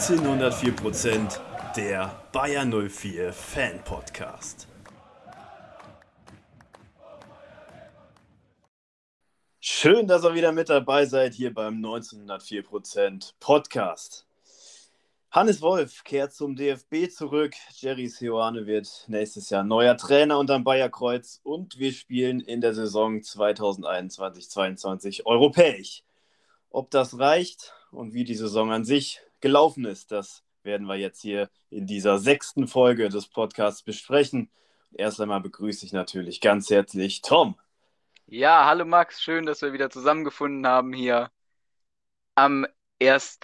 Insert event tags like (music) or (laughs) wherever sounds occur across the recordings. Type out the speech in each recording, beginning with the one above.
1904% der Bayer 04 Fan Podcast. Schön, dass ihr wieder mit dabei seid hier beim 1904% Podcast. Hannes Wolf kehrt zum DFB zurück. Jerry Sioane wird nächstes Jahr neuer Trainer unterm Bayerkreuz und wir spielen in der Saison 2021-22 europäisch. Ob das reicht und wie die Saison an sich gelaufen ist, das werden wir jetzt hier in dieser sechsten Folge des Podcasts besprechen. Erst einmal begrüße ich natürlich ganz herzlich Tom. Ja, hallo Max, schön, dass wir wieder zusammengefunden haben hier am 1.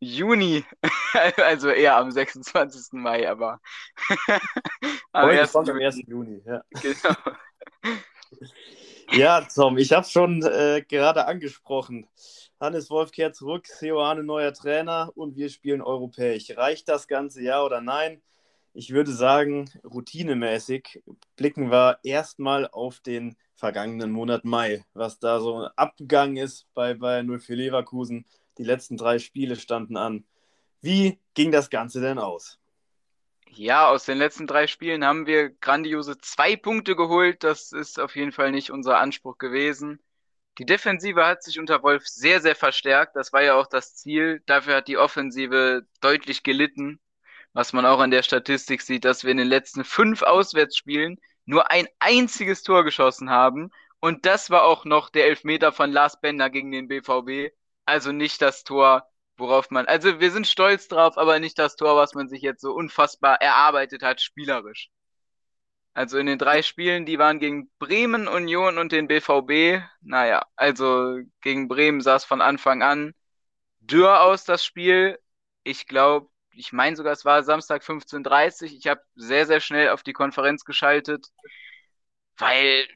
Juni, (laughs) also eher am 26. Mai, aber (laughs) am Heute 1. Kommt am 1. Juni, ja. Genau. (laughs) ja, Tom, ich habe schon äh, gerade angesprochen. Hannes Wolf kehrt zurück, Seoane neuer Trainer und wir spielen europäisch. Reicht das ganze ja oder nein? Ich würde sagen, routinemäßig blicken wir erstmal auf den vergangenen Monat Mai, was da so abgegangen ist bei, bei 04 Leverkusen die letzten drei Spiele standen an. Wie ging das Ganze denn aus? Ja, aus den letzten drei Spielen haben wir grandiose zwei Punkte geholt. Das ist auf jeden Fall nicht unser Anspruch gewesen. Die Defensive hat sich unter Wolf sehr, sehr verstärkt. Das war ja auch das Ziel. Dafür hat die Offensive deutlich gelitten. Was man auch an der Statistik sieht, dass wir in den letzten fünf Auswärtsspielen nur ein einziges Tor geschossen haben. Und das war auch noch der Elfmeter von Lars Bender gegen den BVB. Also nicht das Tor, worauf man, also wir sind stolz drauf, aber nicht das Tor, was man sich jetzt so unfassbar erarbeitet hat, spielerisch. Also in den drei Spielen, die waren gegen Bremen, Union und den BVB. Naja, also gegen Bremen sah es von Anfang an dürr aus, das Spiel. Ich glaube, ich meine sogar, es war Samstag 15.30 Uhr. Ich habe sehr, sehr schnell auf die Konferenz geschaltet, weil,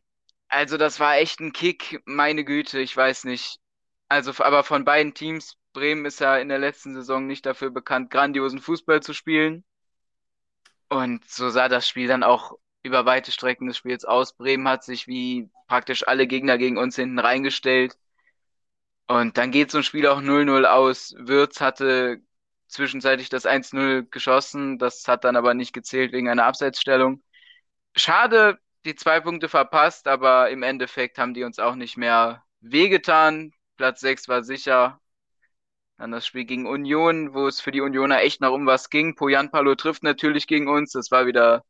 also das war echt ein Kick, meine Güte, ich weiß nicht. Also, aber von beiden Teams, Bremen ist ja in der letzten Saison nicht dafür bekannt, grandiosen Fußball zu spielen. Und so sah das Spiel dann auch über weite Strecken des Spiels aus. Bremen hat sich wie praktisch alle Gegner gegen uns hinten reingestellt. Und dann geht so ein Spiel auch 0-0 aus. Würz hatte zwischenzeitlich das 1-0 geschossen. Das hat dann aber nicht gezählt wegen einer Abseitsstellung. Schade, die zwei Punkte verpasst, aber im Endeffekt haben die uns auch nicht mehr wehgetan. Platz 6 war sicher. Dann das Spiel gegen Union, wo es für die Unioner echt noch um was ging. Poyan Palo trifft natürlich gegen uns. Das war wieder,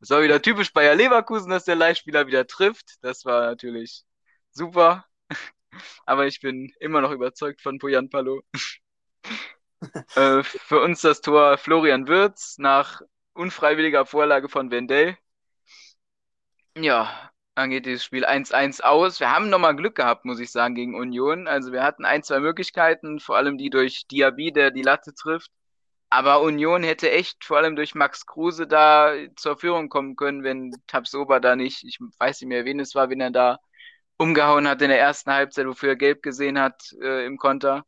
das war wieder typisch Bayer Leverkusen, dass der Leihspieler wieder trifft. Das war natürlich super. Aber ich bin immer noch überzeugt von Poyan Palo. (laughs) äh, für uns das Tor Florian Wirz nach unfreiwilliger Vorlage von Wendell. Ja, dann geht dieses Spiel 1-1 aus. Wir haben nochmal Glück gehabt, muss ich sagen, gegen Union. Also wir hatten ein, zwei Möglichkeiten, vor allem die durch Diaby, der die Latte trifft. Aber Union hätte echt vor allem durch Max Kruse da zur Führung kommen können, wenn Tabsoba da nicht, ich weiß nicht mehr, wen es war, wen er da umgehauen hat in der ersten Halbzeit, wofür er gelb gesehen hat äh, im Konter.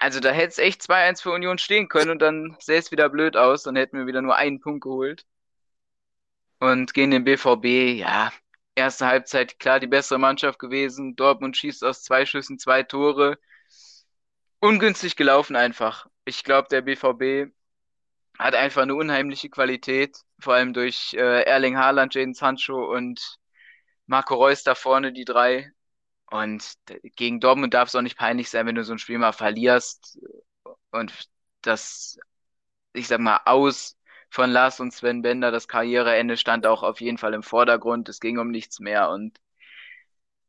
Also da hätte es echt 2-1 für Union stehen können und dann sähe es wieder blöd aus. Dann hätten wir wieder nur einen Punkt geholt. Und gegen den BVB, ja, erste Halbzeit klar die bessere Mannschaft gewesen. Dortmund schießt aus zwei Schüssen zwei Tore. Ungünstig gelaufen einfach. Ich glaube, der BVB hat einfach eine unheimliche Qualität, vor allem durch äh, Erling Haaland, Jaden Sancho und Marco Reus da vorne, die drei. Und gegen Dortmund darf es auch nicht peinlich sein, wenn du so ein Spiel mal verlierst und das, ich sag mal, aus von Lars und Sven Bender. Das Karriereende stand auch auf jeden Fall im Vordergrund. Es ging um nichts mehr. Und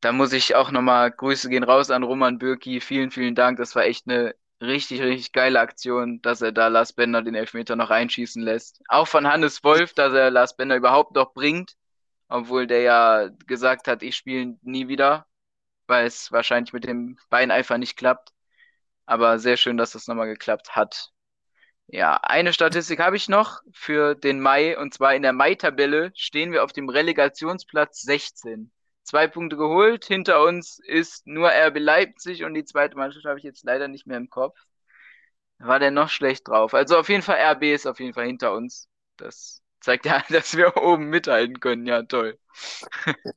da muss ich auch nochmal Grüße gehen raus an Roman Bürki. Vielen, vielen Dank. Das war echt eine richtig, richtig geile Aktion, dass er da Lars Bender den Elfmeter noch reinschießen lässt. Auch von Hannes Wolf, dass er Lars Bender überhaupt noch bringt. Obwohl der ja gesagt hat, ich spiele nie wieder, weil es wahrscheinlich mit dem Bein einfach nicht klappt. Aber sehr schön, dass das nochmal geklappt hat. Ja, eine Statistik habe ich noch für den Mai. Und zwar in der Mai-Tabelle stehen wir auf dem Relegationsplatz 16. Zwei Punkte geholt. Hinter uns ist nur RB Leipzig und die zweite Mannschaft habe ich jetzt leider nicht mehr im Kopf. War der noch schlecht drauf? Also auf jeden Fall RB ist auf jeden Fall hinter uns. Das zeigt (laughs) ja, dass wir oben mithalten können. Ja, toll. (laughs)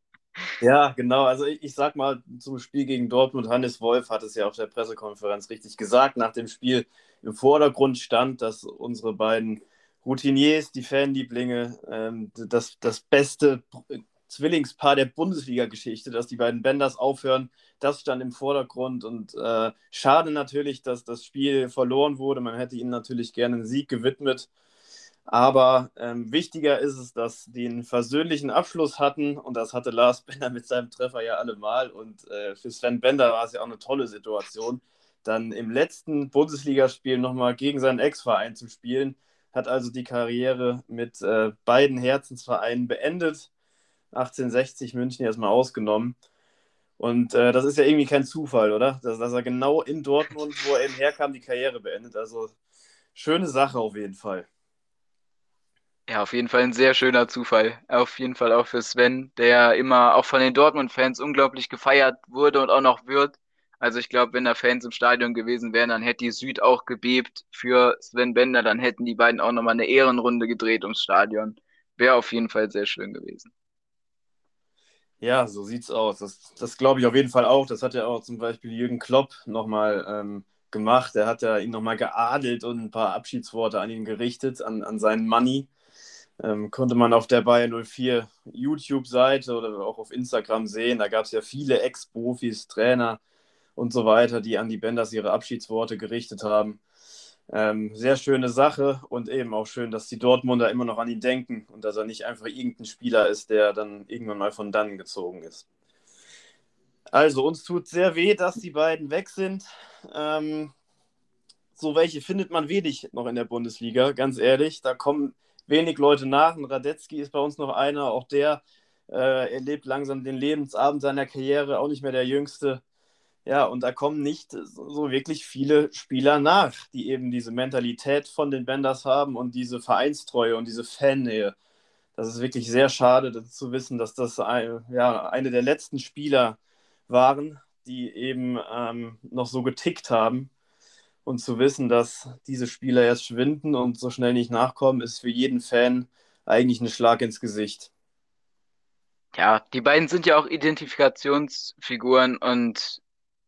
Ja, genau. Also ich, ich sag mal zum Spiel gegen Dortmund, Hannes Wolf hat es ja auf der Pressekonferenz richtig gesagt, nach dem Spiel im Vordergrund stand, dass unsere beiden Routiniers, die Fanlieblinge, ähm, das, das beste Zwillingspaar der Bundesliga-Geschichte, dass die beiden Benders aufhören, das stand im Vordergrund und äh, schade natürlich, dass das Spiel verloren wurde. Man hätte ihnen natürlich gerne einen Sieg gewidmet. Aber ähm, wichtiger ist es, dass die einen versöhnlichen Abschluss hatten und das hatte Lars Bender mit seinem Treffer ja allemal. Und äh, für Sven Bender war es ja auch eine tolle Situation, dann im letzten Bundesligaspiel nochmal gegen seinen Ex-Verein zu spielen. Hat also die Karriere mit äh, beiden Herzensvereinen beendet. 1860 München erstmal ausgenommen. Und äh, das ist ja irgendwie kein Zufall, oder? Dass, dass er genau in Dortmund, wo er eben herkam, die Karriere beendet. Also schöne Sache auf jeden Fall. Ja, auf jeden Fall ein sehr schöner Zufall. Auf jeden Fall auch für Sven, der immer auch von den Dortmund-Fans unglaublich gefeiert wurde und auch noch wird. Also ich glaube, wenn da Fans im Stadion gewesen wären, dann hätte die Süd auch gebebt für Sven Bender. Dann hätten die beiden auch nochmal eine Ehrenrunde gedreht ums Stadion. Wäre auf jeden Fall sehr schön gewesen. Ja, so sieht's aus. Das, das glaube ich auf jeden Fall auch. Das hat ja auch zum Beispiel Jürgen Klopp nochmal ähm, gemacht. Er hat ja ihn nochmal geadelt und ein paar Abschiedsworte an ihn gerichtet, an, an seinen Money. Ähm, konnte man auf der Bayern 04 YouTube-Seite oder auch auf Instagram sehen. Da gab es ja viele Ex-Profis, Trainer und so weiter, die an die Benders ihre Abschiedsworte gerichtet haben. Ähm, sehr schöne Sache und eben auch schön, dass die Dortmunder immer noch an ihn denken und dass er nicht einfach irgendein Spieler ist, der dann irgendwann mal von dann gezogen ist. Also, uns tut sehr weh, dass die beiden weg sind. Ähm, so welche findet man wenig noch in der Bundesliga, ganz ehrlich. Da kommen wenig Leute nach. Und Radetzky ist bei uns noch einer, auch der äh, erlebt langsam den Lebensabend seiner Karriere, auch nicht mehr der Jüngste. Ja, und da kommen nicht so wirklich viele Spieler nach, die eben diese Mentalität von den Benders haben und diese Vereinstreue und diese Fannähe. Das ist wirklich sehr schade zu wissen, dass das ein, ja, eine der letzten Spieler waren, die eben ähm, noch so getickt haben und zu wissen, dass diese Spieler jetzt schwinden und so schnell nicht nachkommen, ist für jeden Fan eigentlich ein Schlag ins Gesicht. Ja, die beiden sind ja auch Identifikationsfiguren und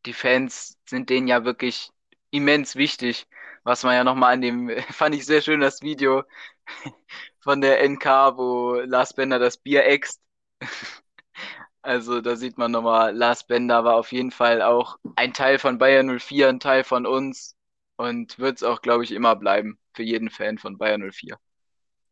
die Fans sind denen ja wirklich immens wichtig. Was man ja nochmal an dem, (laughs) fand ich sehr schön, das Video (laughs) von der NK, wo Lars Bender das Bier äxt. (laughs) Also da sieht man nochmal, Lars Bender war auf jeden Fall auch ein Teil von Bayern 04, ein Teil von uns und wird es auch, glaube ich, immer bleiben für jeden Fan von Bayern 04.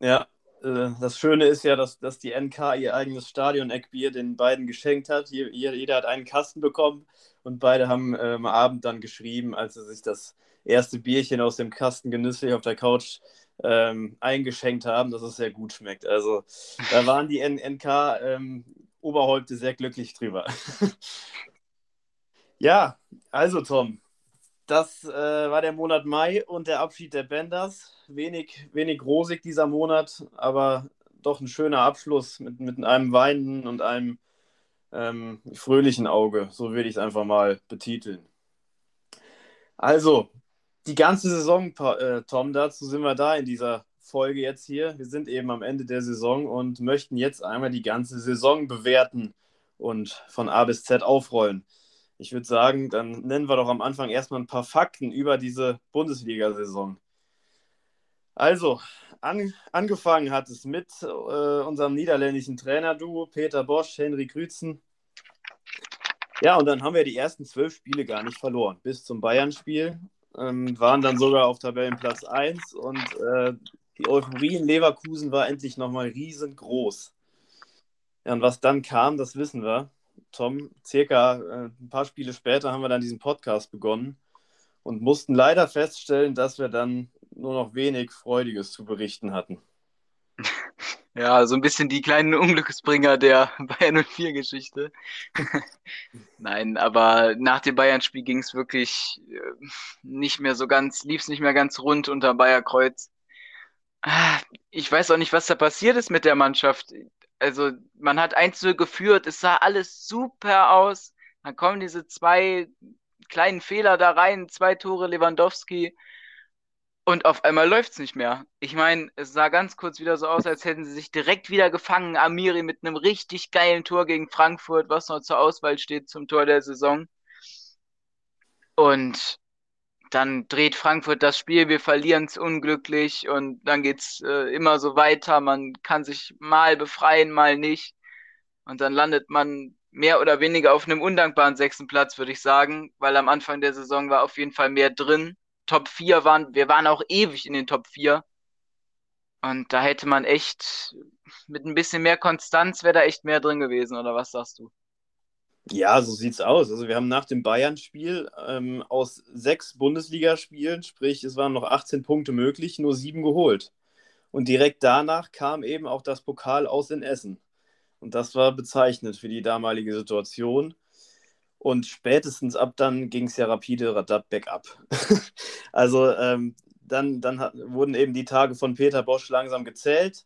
Ja, äh, das Schöne ist ja, dass, dass die NK ihr eigenes Stadion-Eckbier den beiden geschenkt hat. Jeder hat einen Kasten bekommen und beide haben äh, am Abend dann geschrieben, als sie sich das erste Bierchen aus dem Kasten genüsslich auf der Couch ähm, eingeschenkt haben, dass es sehr gut schmeckt. Also da waren die NK ähm, sehr glücklich drüber. (laughs) ja, also Tom, das äh, war der Monat Mai und der Abschied der Benders. Wenig, wenig rosig dieser Monat, aber doch ein schöner Abschluss mit, mit einem weinenden und einem ähm, fröhlichen Auge. So würde ich es einfach mal betiteln. Also, die ganze Saison, äh, Tom, dazu sind wir da in dieser Folge jetzt hier. Wir sind eben am Ende der Saison und möchten jetzt einmal die ganze Saison bewerten und von A bis Z aufrollen. Ich würde sagen, dann nennen wir doch am Anfang erstmal ein paar Fakten über diese Bundesliga-Saison. Also, an, angefangen hat es mit äh, unserem niederländischen Trainerduo Peter Bosch, Henry Krützen. Ja, und dann haben wir die ersten zwölf Spiele gar nicht verloren. Bis zum Bayern-Spiel ähm, waren dann sogar auf Tabellenplatz 1 und äh, die Euphorie in Leverkusen war endlich nochmal riesengroß. Ja, und was dann kam, das wissen wir. Tom, circa äh, ein paar Spiele später haben wir dann diesen Podcast begonnen und mussten leider feststellen, dass wir dann nur noch wenig Freudiges zu berichten hatten. (laughs) Ja, so ein bisschen die kleinen Unglücksbringer der (laughs) Bayern 04-Geschichte. (laughs) Nein, aber nach dem Bayern-Spiel ging es wirklich äh, nicht mehr so ganz, lief es nicht mehr ganz rund unter Bayerkreuz. Ich weiß auch nicht, was da passiert ist mit der Mannschaft also man hat 1 geführt, es sah alles super aus. Dann kommen diese zwei kleinen Fehler da rein, zwei Tore Lewandowski. Und auf einmal läuft es nicht mehr. Ich meine, es sah ganz kurz wieder so aus, als hätten sie sich direkt wieder gefangen. Amiri mit einem richtig geilen Tor gegen Frankfurt, was noch zur Auswahl steht zum Tor der Saison. Und dann dreht Frankfurt das Spiel, wir verlieren es unglücklich und dann geht's äh, immer so weiter. Man kann sich mal befreien, mal nicht. Und dann landet man mehr oder weniger auf einem undankbaren sechsten Platz, würde ich sagen, weil am Anfang der Saison war auf jeden Fall mehr drin. Top 4 waren, wir waren auch ewig in den Top 4. Und da hätte man echt mit ein bisschen mehr Konstanz wäre da echt mehr drin gewesen, oder was sagst du? Ja, so sieht's aus. Also wir haben nach dem Bayern-Spiel ähm, aus sechs Bundesligaspielen, sprich es waren noch 18 Punkte möglich, nur sieben geholt. Und direkt danach kam eben auch das Pokal aus in Essen. Und das war bezeichnend für die damalige Situation. Und spätestens ab dann ging es ja rapide Radat bergab. (laughs) also ähm, dann, dann hat, wurden eben die Tage von Peter Bosch langsam gezählt.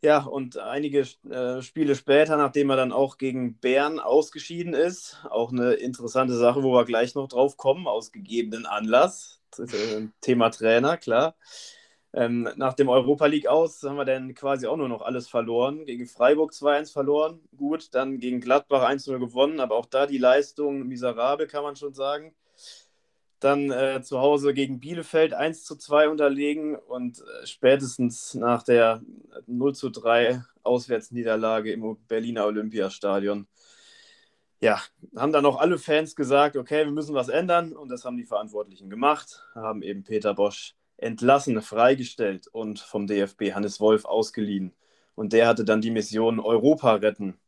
Ja, und einige äh, Spiele später, nachdem er dann auch gegen Bern ausgeschieden ist, auch eine interessante Sache, wo wir gleich noch drauf kommen, aus gegebenen Anlass. Äh, Thema Trainer, klar. Ähm, nach dem Europa League aus haben wir dann quasi auch nur noch alles verloren. Gegen Freiburg 2-1 verloren, gut, dann gegen Gladbach 1-0 gewonnen, aber auch da die Leistung miserabel, kann man schon sagen dann äh, zu Hause gegen Bielefeld 1 zu 2 unterlegen und äh, spätestens nach der 0 zu 3 Auswärtsniederlage im Berliner Olympiastadion. Ja, haben dann auch alle Fans gesagt, okay, wir müssen was ändern und das haben die Verantwortlichen gemacht, haben eben Peter Bosch entlassen, freigestellt und vom DFB Hannes Wolf ausgeliehen. Und der hatte dann die Mission Europa retten.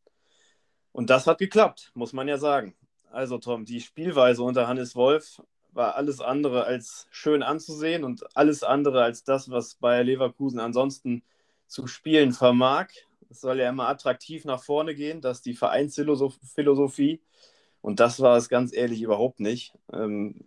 Und das hat geklappt, muss man ja sagen. Also Tom, die Spielweise unter Hannes Wolf war alles andere als schön anzusehen und alles andere als das, was Bayer Leverkusen ansonsten zu spielen vermag. Es soll ja immer attraktiv nach vorne gehen, dass die Vereinsphilosophie. Und das war es ganz ehrlich überhaupt nicht. Ähm,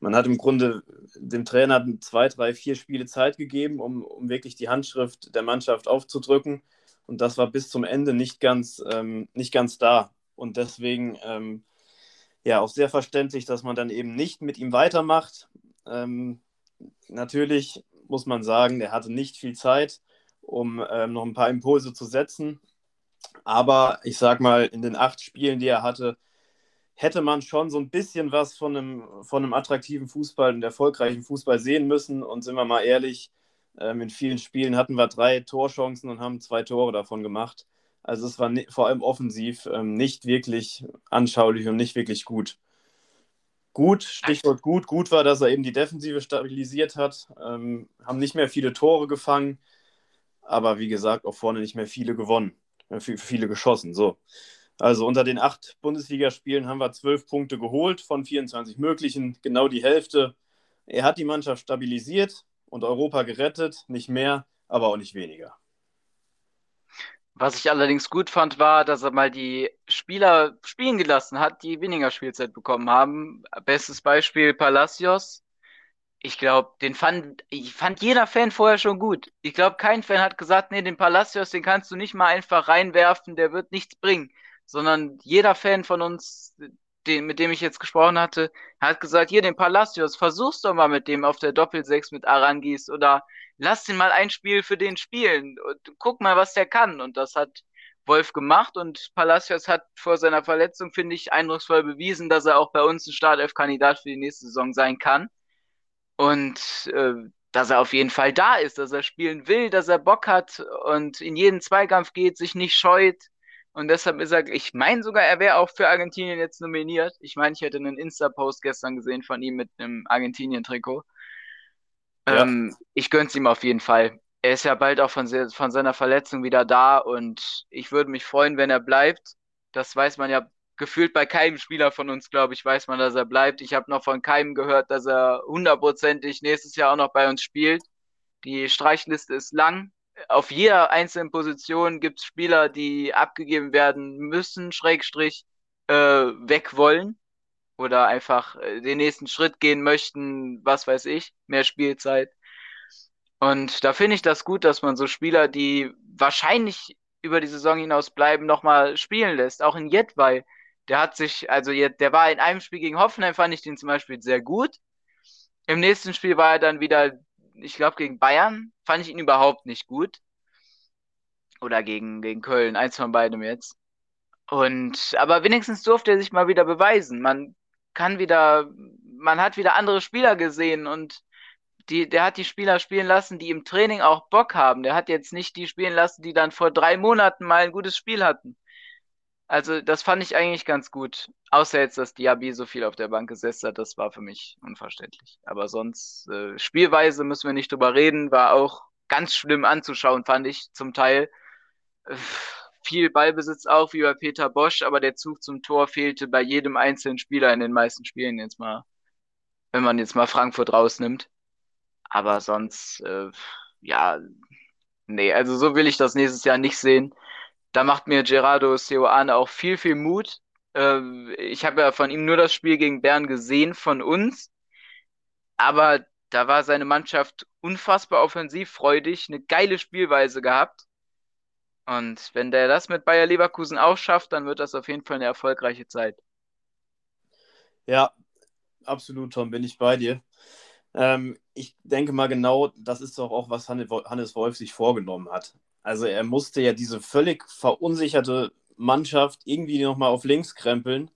man hat im Grunde dem Trainer zwei, drei, vier Spiele Zeit gegeben, um, um wirklich die Handschrift der Mannschaft aufzudrücken. Und das war bis zum Ende nicht ganz, ähm, nicht ganz da. Und deswegen ähm, ja auch sehr verständlich, dass man dann eben nicht mit ihm weitermacht. Ähm, natürlich muss man sagen, er hatte nicht viel Zeit, um ähm, noch ein paar Impulse zu setzen. Aber ich sag mal, in den acht Spielen, die er hatte, hätte man schon so ein bisschen was von einem, von einem attraktiven Fußball und erfolgreichen Fußball sehen müssen. Und sind wir mal ehrlich, ähm, in vielen Spielen hatten wir drei Torchancen und haben zwei Tore davon gemacht. Also es war vor allem offensiv ähm, nicht wirklich anschaulich und nicht wirklich gut. Gut, Stichwort gut, gut war, dass er eben die Defensive stabilisiert hat, ähm, haben nicht mehr viele Tore gefangen, aber wie gesagt, auch vorne nicht mehr viele gewonnen, äh, viele geschossen. So. Also unter den acht Bundesligaspielen haben wir zwölf Punkte geholt von 24 möglichen, genau die Hälfte. Er hat die Mannschaft stabilisiert und Europa gerettet, nicht mehr, aber auch nicht weniger. Was ich allerdings gut fand, war, dass er mal die Spieler spielen gelassen hat, die weniger Spielzeit bekommen haben. Bestes Beispiel Palacios. Ich glaube, den fand, fand jeder Fan vorher schon gut. Ich glaube, kein Fan hat gesagt, nee, den Palacios, den kannst du nicht mal einfach reinwerfen, der wird nichts bringen. Sondern jeder Fan von uns, den, mit dem ich jetzt gesprochen hatte, hat gesagt, hier, den Palacios, versuch's doch mal mit dem auf der Doppelsechs mit Arangis oder lass den mal ein Spiel für den spielen und guck mal, was der kann. Und das hat Wolf gemacht und Palacios hat vor seiner Verletzung, finde ich, eindrucksvoll bewiesen, dass er auch bei uns ein Startelf-Kandidat für die nächste Saison sein kann. Und äh, dass er auf jeden Fall da ist, dass er spielen will, dass er Bock hat und in jeden Zweikampf geht, sich nicht scheut. Und deshalb ist er, ich meine sogar, er wäre auch für Argentinien jetzt nominiert. Ich meine, ich hätte einen Insta-Post gestern gesehen von ihm mit einem Argentinien-Trikot. Ja. Ähm, ich gönn's ihm auf jeden Fall. Er ist ja bald auch von, von seiner Verletzung wieder da und ich würde mich freuen, wenn er bleibt. Das weiß man ja gefühlt bei keinem Spieler von uns, glaube ich, weiß man, dass er bleibt. Ich habe noch von keinem gehört, dass er hundertprozentig nächstes Jahr auch noch bei uns spielt. Die Streichliste ist lang. Auf jeder einzelnen Position gibt es Spieler, die abgegeben werden müssen, Schrägstrich, äh, weg wollen oder einfach äh, den nächsten Schritt gehen möchten, was weiß ich, mehr Spielzeit. Und da finde ich das gut, dass man so Spieler, die wahrscheinlich über die Saison hinaus bleiben, nochmal spielen lässt. Auch in Jedwai, der hat sich, also der war in einem Spiel gegen Hoffenheim, fand ich den zum Beispiel sehr gut. Im nächsten Spiel war er dann wieder, ich glaube, gegen Bayern. Fand ich ihn überhaupt nicht gut. Oder gegen, gegen Köln, eins von beidem jetzt. Und, aber wenigstens durfte er sich mal wieder beweisen. Man kann wieder, man hat wieder andere Spieler gesehen und die, der hat die Spieler spielen lassen, die im Training auch Bock haben. Der hat jetzt nicht die spielen lassen, die dann vor drei Monaten mal ein gutes Spiel hatten. Also, das fand ich eigentlich ganz gut. Außer jetzt, dass Diaby so viel auf der Bank gesessen hat, das war für mich unverständlich. Aber sonst, äh, Spielweise müssen wir nicht drüber reden, war auch ganz schlimm anzuschauen, fand ich zum Teil. Äh, viel Ballbesitz auch, wie bei Peter Bosch, aber der Zug zum Tor fehlte bei jedem einzelnen Spieler in den meisten Spielen jetzt mal, wenn man jetzt mal Frankfurt rausnimmt. Aber sonst, äh, ja, nee, also so will ich das nächstes Jahr nicht sehen. Da macht mir Gerardo Seoane auch viel, viel Mut. Äh, ich habe ja von ihm nur das Spiel gegen Bern gesehen, von uns. Aber da war seine Mannschaft unfassbar offensivfreudig, eine geile Spielweise gehabt. Und wenn der das mit Bayer Leverkusen auch schafft, dann wird das auf jeden Fall eine erfolgreiche Zeit. Ja, absolut, Tom, bin ich bei dir. Ähm, ich denke mal genau, das ist doch auch, was Hannes Wolf sich vorgenommen hat. Also er musste ja diese völlig verunsicherte Mannschaft irgendwie nochmal auf links krempeln,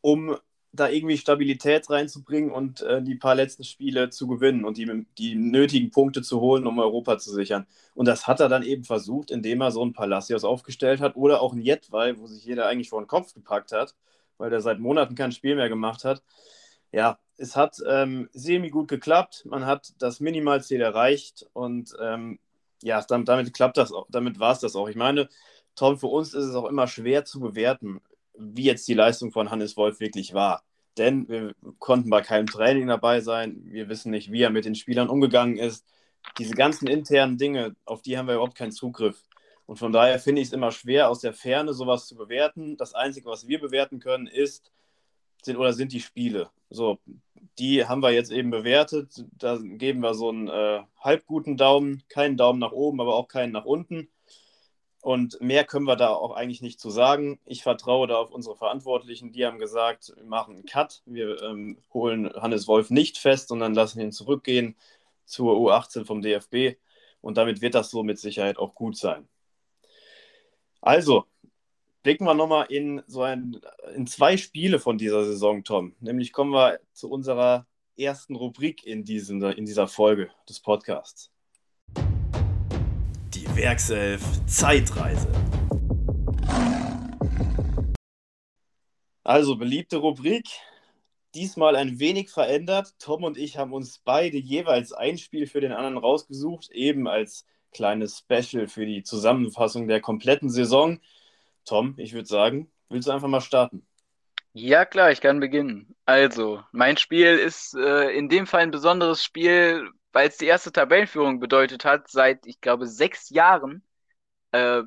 um da irgendwie Stabilität reinzubringen und äh, die paar letzten Spiele zu gewinnen und die, die nötigen Punkte zu holen, um Europa zu sichern. Und das hat er dann eben versucht, indem er so einen Palacios aufgestellt hat oder auch einen Jetwei, wo sich jeder eigentlich vor den Kopf gepackt hat, weil der seit Monaten kein Spiel mehr gemacht hat. Ja, es hat ähm, semi gut geklappt. Man hat das Minimalziel erreicht und ähm, ja, damit, damit klappt das, damit war es das auch. Ich meine, Tom, für uns ist es auch immer schwer zu bewerten, wie jetzt die Leistung von Hannes Wolf wirklich war. Denn wir konnten bei keinem Training dabei sein. Wir wissen nicht, wie er mit den Spielern umgegangen ist. Diese ganzen internen Dinge, auf die haben wir überhaupt keinen Zugriff. Und von daher finde ich es immer schwer, aus der Ferne sowas zu bewerten. Das Einzige, was wir bewerten können, ist, sind oder sind die Spiele. So, die haben wir jetzt eben bewertet. Da geben wir so einen äh, halb guten Daumen, keinen Daumen nach oben, aber auch keinen nach unten. Und mehr können wir da auch eigentlich nicht zu sagen. Ich vertraue da auf unsere Verantwortlichen. Die haben gesagt, wir machen einen Cut. Wir ähm, holen Hannes Wolf nicht fest, sondern lassen ihn zurückgehen zur U18 vom DFB. Und damit wird das so mit Sicherheit auch gut sein. Also, blicken wir nochmal in so ein, in zwei Spiele von dieser Saison, Tom. Nämlich kommen wir zu unserer ersten Rubrik in, diesen, in dieser Folge des Podcasts. Werkself Zeitreise. Also, beliebte Rubrik. Diesmal ein wenig verändert. Tom und ich haben uns beide jeweils ein Spiel für den anderen rausgesucht, eben als kleines Special für die Zusammenfassung der kompletten Saison. Tom, ich würde sagen, willst du einfach mal starten? Ja, klar, ich kann beginnen. Also, mein Spiel ist äh, in dem Fall ein besonderes Spiel, weil es die erste Tabellenführung bedeutet hat, seit, ich glaube, sechs Jahren. Äh,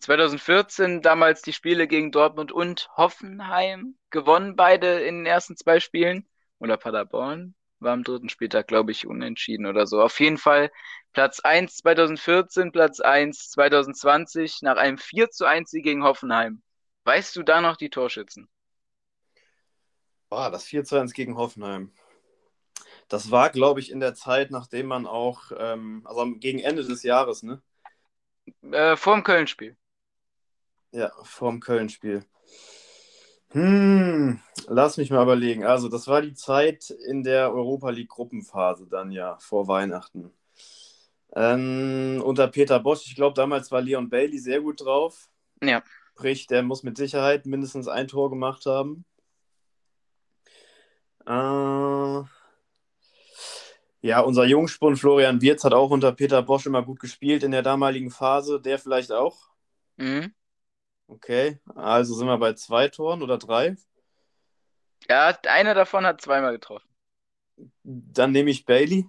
2014 damals die Spiele gegen Dortmund und Hoffenheim gewonnen, beide in den ersten zwei Spielen. Oder Paderborn war am dritten Spieltag, glaube ich, unentschieden oder so. Auf jeden Fall Platz 1 2014, Platz 1 2020 nach einem 4 zu 1 Sieg gegen Hoffenheim. Weißt du da noch die Torschützen? Boah, das 4 zu 1 gegen Hoffenheim. Das war, glaube ich, in der Zeit, nachdem man auch, ähm, also gegen Ende des Jahres, ne? Äh, vor dem Köln-Spiel. Ja, vor dem Köln-Spiel. Hm, lass mich mal überlegen. Also, das war die Zeit in der Europa League-Gruppenphase dann ja, vor Weihnachten. Ähm, unter Peter Bosch, ich glaube, damals war Leon Bailey sehr gut drauf. Ja. Sprich, der muss mit Sicherheit mindestens ein Tor gemacht haben. Äh, ja, unser Jungspund Florian Wirz hat auch unter Peter Bosch immer gut gespielt in der damaligen Phase. Der vielleicht auch? Mhm. Okay, also sind wir bei zwei Toren oder drei? Ja, einer davon hat zweimal getroffen. Dann nehme ich Bailey.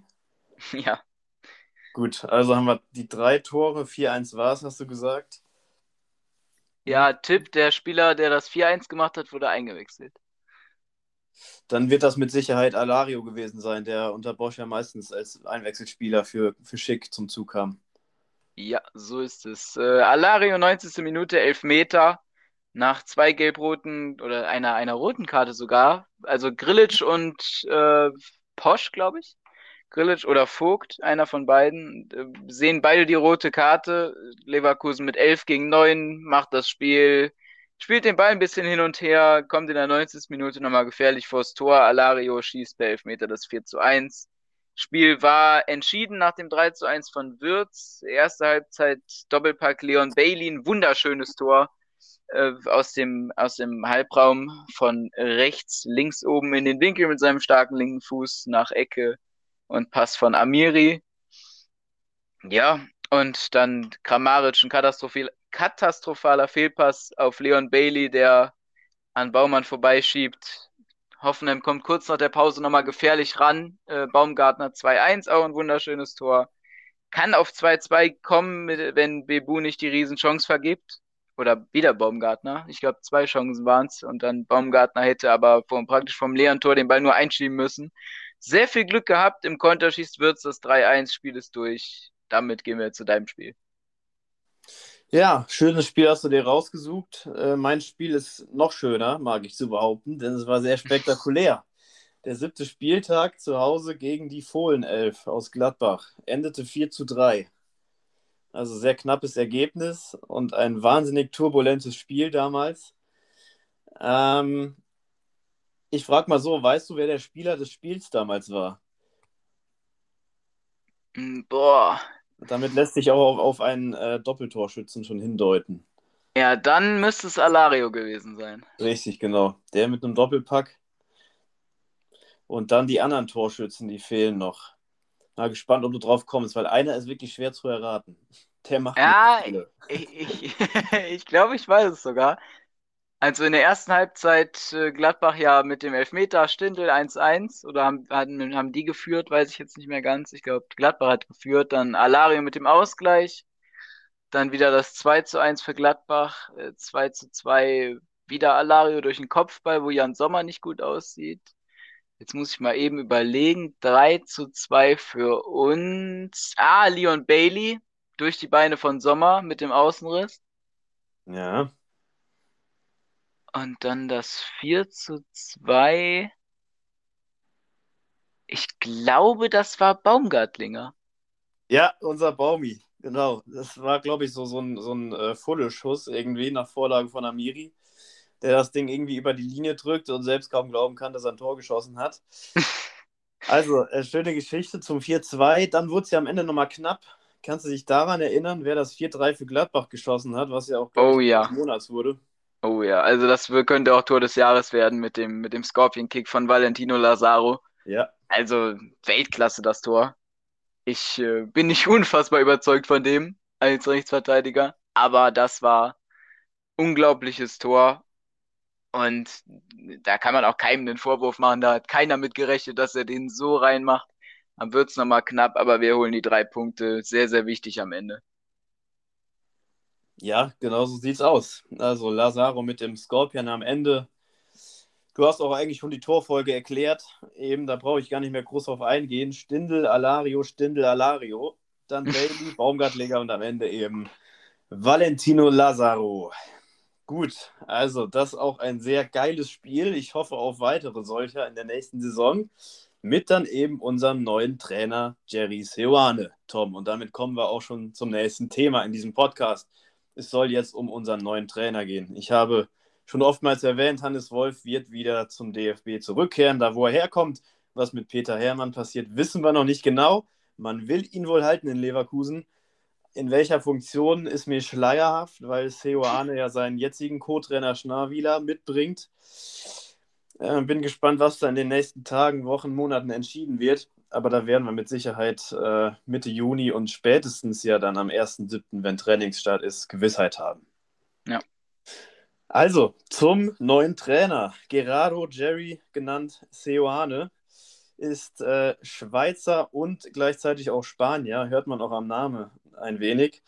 (laughs) Ja. Gut, also haben wir die drei Tore. 4-1 war es, hast du gesagt. Ja, Tipp, der Spieler, der das 4-1 gemacht hat, wurde eingewechselt dann wird das mit Sicherheit Alario gewesen sein, der unter Bosch ja meistens als Einwechselspieler für, für Schick zum Zug kam. Ja, so ist es. Äh, Alario 90. Minute, 11 Meter, nach zwei gelb-roten oder einer, einer roten Karte sogar. Also Grillitsch und äh, Posch, glaube ich. Grilic oder Vogt, einer von beiden, äh, sehen beide die rote Karte. Leverkusen mit 11 gegen 9 macht das Spiel, spielt den Ball ein bisschen hin und her, kommt in der 90. Minute nochmal gefährlich vors Tor. Alario schießt per Elfmeter das 4 zu 1. Spiel war entschieden nach dem 3 zu 1 von Würz. Erste Halbzeit Doppelpack Leon Bailey, ein wunderschönes Tor äh, aus, dem, aus dem Halbraum von rechts, links oben in den Winkel mit seinem starken linken Fuß nach Ecke und Pass von Amiri. Ja, und dann Kramaric, ein katastrophal, katastrophaler Fehlpass auf Leon Bailey, der an Baumann vorbeischiebt. Hoffenheim kommt kurz nach der Pause nochmal gefährlich ran. Äh, Baumgartner 2-1, auch ein wunderschönes Tor. Kann auf 2-2 kommen, wenn Bebu nicht die Riesenchance vergibt. Oder wieder Baumgartner. Ich glaube, zwei Chancen waren es. Und dann Baumgartner hätte aber vom, praktisch vom leeren Tor den Ball nur einschieben müssen. Sehr viel Glück gehabt. Im Konter schießt Würz das 3-1, Spiel ist durch. Damit gehen wir zu deinem Spiel. Ja, schönes Spiel hast du dir rausgesucht. Äh, mein Spiel ist noch schöner, mag ich zu behaupten, denn es war sehr spektakulär. (laughs) Der siebte Spieltag zu Hause gegen die Fohlenelf aus Gladbach endete 4 zu 3. Also sehr knappes Ergebnis und ein wahnsinnig turbulentes Spiel damals. Ähm, ich frage mal so, weißt du, wer der Spieler des Spiels damals war? Hm, boah. Damit lässt sich auch auf, auf einen äh, Doppeltorschützen schon hindeuten. Ja, dann müsste es Alario gewesen sein. Richtig, genau. Der mit einem Doppelpack. Und dann die anderen Torschützen, die fehlen noch. Mal gespannt, ob du drauf kommst, weil einer ist wirklich schwer zu erraten. Der macht Ja, ich, ich, (laughs) ich glaube, ich weiß es sogar. Also in der ersten Halbzeit äh, Gladbach ja mit dem Elfmeter Stindl 1-1 oder haben, haben, haben die geführt, weiß ich jetzt nicht mehr ganz. Ich glaube, Gladbach hat geführt, dann Alario mit dem Ausgleich, dann wieder das 2-1 für Gladbach, äh, 2-2 wieder Alario durch den Kopfball, wo Jan Sommer nicht gut aussieht. Jetzt muss ich mal eben überlegen, 3-2 für uns. Ah, Leon Bailey durch die Beine von Sommer mit dem Außenriss. Ja. Und dann das 4 zu 2. Ich glaube, das war Baumgartlinger. Ja, unser Baumi, genau. Das war, glaube ich, so, so ein, so ein äh, Fulleschuss irgendwie nach Vorlage von Amiri, der das Ding irgendwie über die Linie drückt und selbst kaum glauben kann, dass er ein Tor geschossen hat. (laughs) also, äh, schöne Geschichte zum 4-2. Dann wurde es ja am Ende nochmal knapp. Kannst du dich daran erinnern, wer das 4-3 für Gladbach geschossen hat, was ja auch oh, ja. des Monats wurde? Oh ja, also das könnte auch Tor des Jahres werden mit dem, mit dem Scorpion-Kick von Valentino Lazaro. Ja. Also Weltklasse das Tor. Ich äh, bin nicht (laughs) unfassbar überzeugt von dem als Rechtsverteidiger, aber das war unglaubliches Tor und da kann man auch keinem den Vorwurf machen. Da hat keiner mit gerechnet, dass er den so reinmacht. Dann wird es nochmal knapp, aber wir holen die drei Punkte. Sehr, sehr wichtig am Ende. Ja, genau so sieht's aus. Also Lazaro mit dem Scorpion am Ende. Du hast auch eigentlich schon die Torfolge erklärt. Eben, da brauche ich gar nicht mehr groß drauf eingehen. Stindel, Alario, Stindel, Alario. Dann (laughs) Bailey, Baumgartleger und am Ende eben Valentino Lazaro. Gut, also das ist auch ein sehr geiles Spiel. Ich hoffe auf weitere solcher in der nächsten Saison. Mit dann eben unserem neuen Trainer Jerry Seoane, Tom. Und damit kommen wir auch schon zum nächsten Thema in diesem Podcast es soll jetzt um unseren neuen Trainer gehen. Ich habe schon oftmals erwähnt, Hannes Wolf wird wieder zum DFB zurückkehren. Da, wo er herkommt, was mit Peter Hermann passiert, wissen wir noch nicht genau. Man will ihn wohl halten in Leverkusen. In welcher Funktion ist mir schleierhaft, weil Seo Arne ja seinen jetzigen Co-Trainer Schnarwieler mitbringt. Äh, bin gespannt, was da in den nächsten Tagen, Wochen, Monaten entschieden wird aber da werden wir mit Sicherheit äh, Mitte Juni und spätestens ja dann am 1.7., wenn Trainingsstart ist, Gewissheit haben. Ja. Also, zum neuen Trainer. Gerardo Jerry, genannt Seoane, ist äh, Schweizer und gleichzeitig auch Spanier, hört man auch am Namen ein wenig.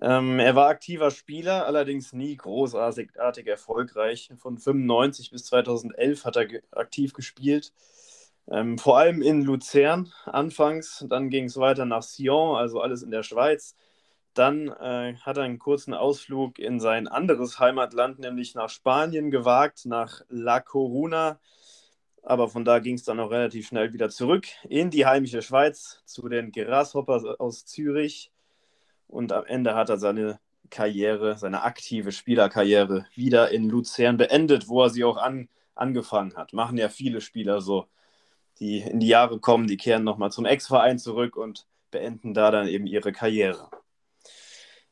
Ähm, er war aktiver Spieler, allerdings nie großartig erfolgreich. Von 95 bis 2011 hat er ge aktiv gespielt. Ähm, vor allem in Luzern anfangs, dann ging es weiter nach Sion, also alles in der Schweiz. Dann äh, hat er einen kurzen Ausflug in sein anderes Heimatland, nämlich nach Spanien gewagt, nach La Coruna. aber von da ging es dann auch relativ schnell wieder zurück in die heimische Schweiz zu den Grasshoppers aus Zürich. Und am Ende hat er seine Karriere, seine aktive Spielerkarriere wieder in Luzern beendet, wo er sie auch an, angefangen hat. Machen ja viele Spieler so, die in die Jahre kommen, die kehren nochmal zum Ex-Verein zurück und beenden da dann eben ihre Karriere.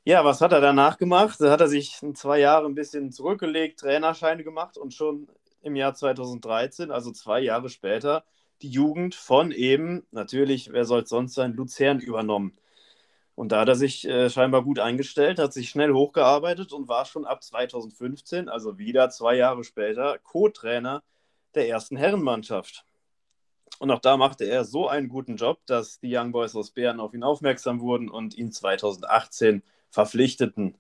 Ja, was hat er danach gemacht? Da hat er sich in zwei Jahre ein bisschen zurückgelegt, Trainerscheine gemacht und schon im Jahr 2013, also zwei Jahre später, die Jugend von eben, natürlich, wer soll es sonst sein, Luzern übernommen. Und da hat er sich äh, scheinbar gut eingestellt, hat sich schnell hochgearbeitet und war schon ab 2015, also wieder zwei Jahre später, Co-Trainer der ersten Herrenmannschaft. Und auch da machte er so einen guten Job, dass die Young Boys aus Bern auf ihn aufmerksam wurden und ihn 2018 verpflichteten.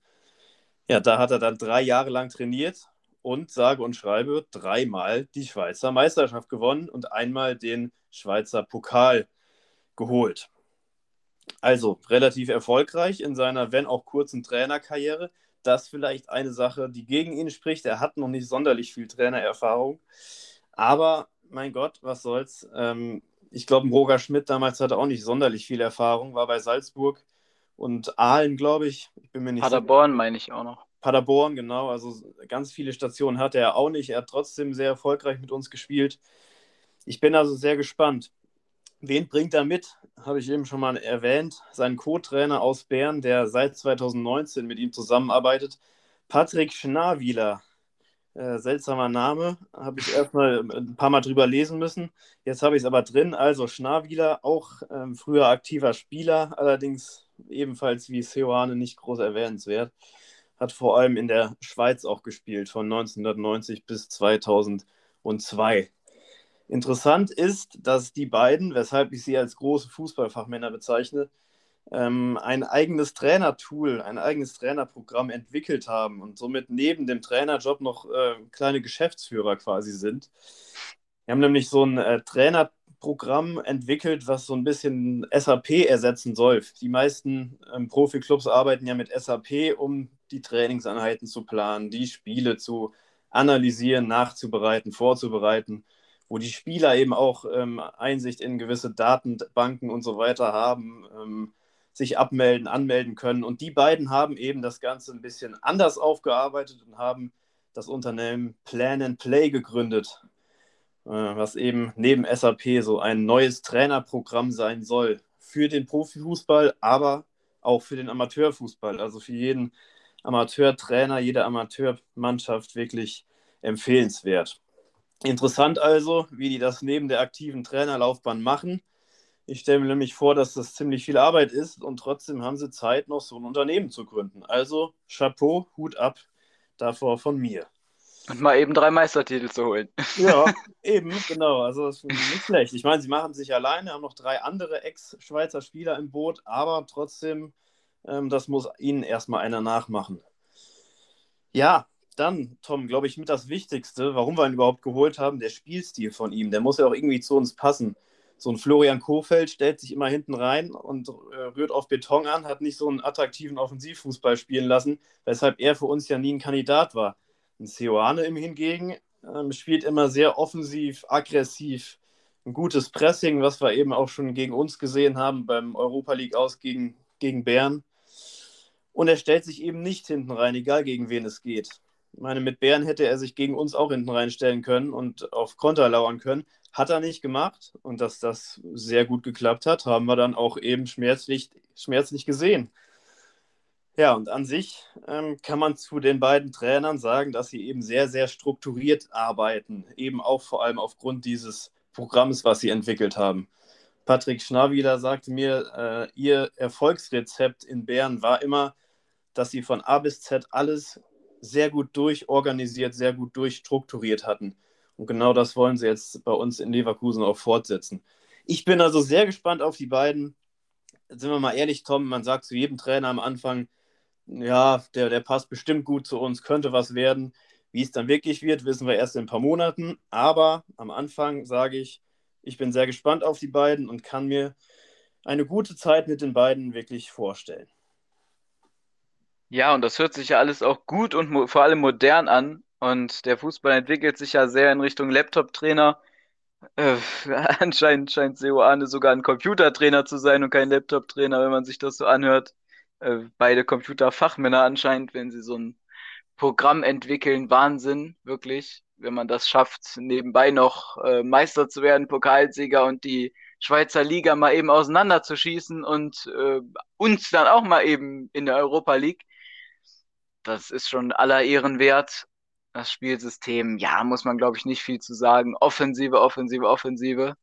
Ja, da hat er dann drei Jahre lang trainiert und sage und schreibe dreimal die Schweizer Meisterschaft gewonnen und einmal den Schweizer Pokal geholt. Also relativ erfolgreich in seiner, wenn auch kurzen Trainerkarriere. Das vielleicht eine Sache, die gegen ihn spricht. Er hat noch nicht sonderlich viel Trainererfahrung. Aber mein Gott, was soll's. Ähm, ich glaube, Roger Schmidt damals hatte auch nicht sonderlich viel Erfahrung, war bei Salzburg und Aalen, glaube ich. Ich bin mir nicht Paderborn sicher. meine ich auch noch. Paderborn, genau. Also ganz viele Stationen hatte er auch nicht. Er hat trotzdem sehr erfolgreich mit uns gespielt. Ich bin also sehr gespannt. Wen bringt er mit? Habe ich eben schon mal erwähnt. Sein Co-Trainer aus Bern, der seit 2019 mit ihm zusammenarbeitet. Patrick Schnarwieler. Äh, seltsamer Name. Habe ich erstmal ein paar Mal drüber lesen müssen. Jetzt habe ich es aber drin. Also Schnarwieler, auch ähm, früher aktiver Spieler, allerdings ebenfalls wie Seoane nicht groß erwähnenswert. Hat vor allem in der Schweiz auch gespielt, von 1990 bis 2002. Interessant ist, dass die beiden, weshalb ich sie als große Fußballfachmänner bezeichne, ähm, ein eigenes Trainertool, ein eigenes Trainerprogramm entwickelt haben und somit neben dem Trainerjob noch äh, kleine Geschäftsführer quasi sind. Wir haben nämlich so ein äh, Trainerprogramm entwickelt, was so ein bisschen SAP ersetzen soll. Die meisten ähm, Profiklubs arbeiten ja mit SAP, um die Trainingseinheiten zu planen, die Spiele zu analysieren, nachzubereiten, vorzubereiten wo die Spieler eben auch ähm, Einsicht in gewisse Datenbanken und so weiter haben, ähm, sich abmelden, anmelden können. Und die beiden haben eben das Ganze ein bisschen anders aufgearbeitet und haben das Unternehmen Plan and Play gegründet, äh, was eben neben SAP so ein neues Trainerprogramm sein soll für den Profifußball, aber auch für den Amateurfußball, also für jeden Amateurtrainer, jede Amateurmannschaft wirklich empfehlenswert. Interessant also, wie die das neben der aktiven Trainerlaufbahn machen. Ich stelle mir nämlich vor, dass das ziemlich viel Arbeit ist und trotzdem haben sie Zeit, noch so ein Unternehmen zu gründen. Also Chapeau, Hut ab davor von mir. Und mal eben drei Meistertitel zu holen. Ja, (laughs) eben, genau. Also das ist nicht schlecht. Ich meine, sie machen sich alleine, haben noch drei andere Ex-Schweizer Spieler im Boot, aber trotzdem, ähm, das muss ihnen erstmal einer nachmachen. Ja, dann, Tom, glaube ich, mit das Wichtigste, warum wir ihn überhaupt geholt haben, der Spielstil von ihm. Der muss ja auch irgendwie zu uns passen. So ein Florian Kofeld stellt sich immer hinten rein und äh, rührt auf Beton an, hat nicht so einen attraktiven Offensivfußball spielen lassen, weshalb er für uns ja nie ein Kandidat war. Ein Seoane im Hingegen äh, spielt immer sehr offensiv, aggressiv, ein gutes Pressing, was wir eben auch schon gegen uns gesehen haben beim Europa League aus gegen, gegen Bern. Und er stellt sich eben nicht hinten rein, egal gegen wen es geht. Ich meine, mit Bären hätte er sich gegen uns auch hinten reinstellen können und auf Konter lauern können. Hat er nicht gemacht und dass das sehr gut geklappt hat, haben wir dann auch eben schmerzlich, schmerzlich gesehen. Ja, und an sich ähm, kann man zu den beiden Trainern sagen, dass sie eben sehr, sehr strukturiert arbeiten, eben auch vor allem aufgrund dieses Programms, was sie entwickelt haben. Patrick Schnarwiler sagte mir, äh, ihr Erfolgsrezept in Bern war immer, dass sie von A bis Z alles sehr gut durchorganisiert, sehr gut durchstrukturiert hatten. Und genau das wollen sie jetzt bei uns in Leverkusen auch fortsetzen. Ich bin also sehr gespannt auf die beiden. Sind wir mal ehrlich, Tom, man sagt zu jedem Trainer am Anfang, ja, der, der passt bestimmt gut zu uns, könnte was werden. Wie es dann wirklich wird, wissen wir erst in ein paar Monaten. Aber am Anfang sage ich, ich bin sehr gespannt auf die beiden und kann mir eine gute Zeit mit den beiden wirklich vorstellen. Ja, und das hört sich ja alles auch gut und vor allem modern an. Und der Fußball entwickelt sich ja sehr in Richtung Laptop-Trainer. Äh, (laughs) anscheinend scheint Seoane sogar ein Computertrainer zu sein und kein Laptop-Trainer, wenn man sich das so anhört. Äh, beide Computerfachmänner anscheinend, wenn sie so ein Programm entwickeln. Wahnsinn, wirklich. Wenn man das schafft, nebenbei noch äh, Meister zu werden, Pokalsieger und die Schweizer Liga mal eben auseinanderzuschießen und äh, uns dann auch mal eben in der Europa League. Das ist schon aller Ehren wert. Das Spielsystem, ja, muss man glaube ich nicht viel zu sagen. Offensive, Offensive, Offensive.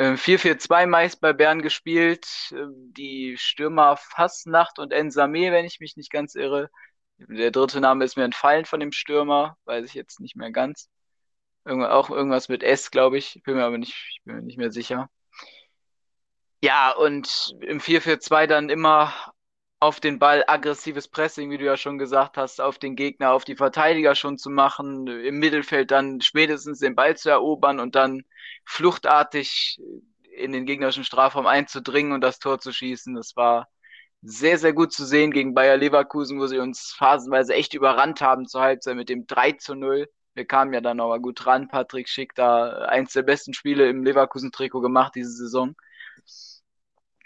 4-4-2 ähm, meist bei Bern gespielt. Ähm, die Stürmer Fassnacht und Ensame, wenn ich mich nicht ganz irre. Der dritte Name ist mir entfallen von dem Stürmer, weiß ich jetzt nicht mehr ganz. Irgendw auch irgendwas mit S, glaube ich. Bin mir aber nicht, ich bin mir nicht mehr sicher. Ja, und im 4-4-2 dann immer auf den Ball aggressives Pressing, wie du ja schon gesagt hast, auf den Gegner, auf die Verteidiger schon zu machen, im Mittelfeld dann spätestens den Ball zu erobern und dann fluchtartig in den gegnerischen Strafraum einzudringen und das Tor zu schießen. Das war sehr, sehr gut zu sehen gegen Bayer Leverkusen, wo sie uns phasenweise echt überrannt haben zur Halbzeit mit dem 3 zu 0. Wir kamen ja dann nochmal gut ran. Patrick Schick da eins der besten Spiele im Leverkusen-Trikot gemacht diese Saison.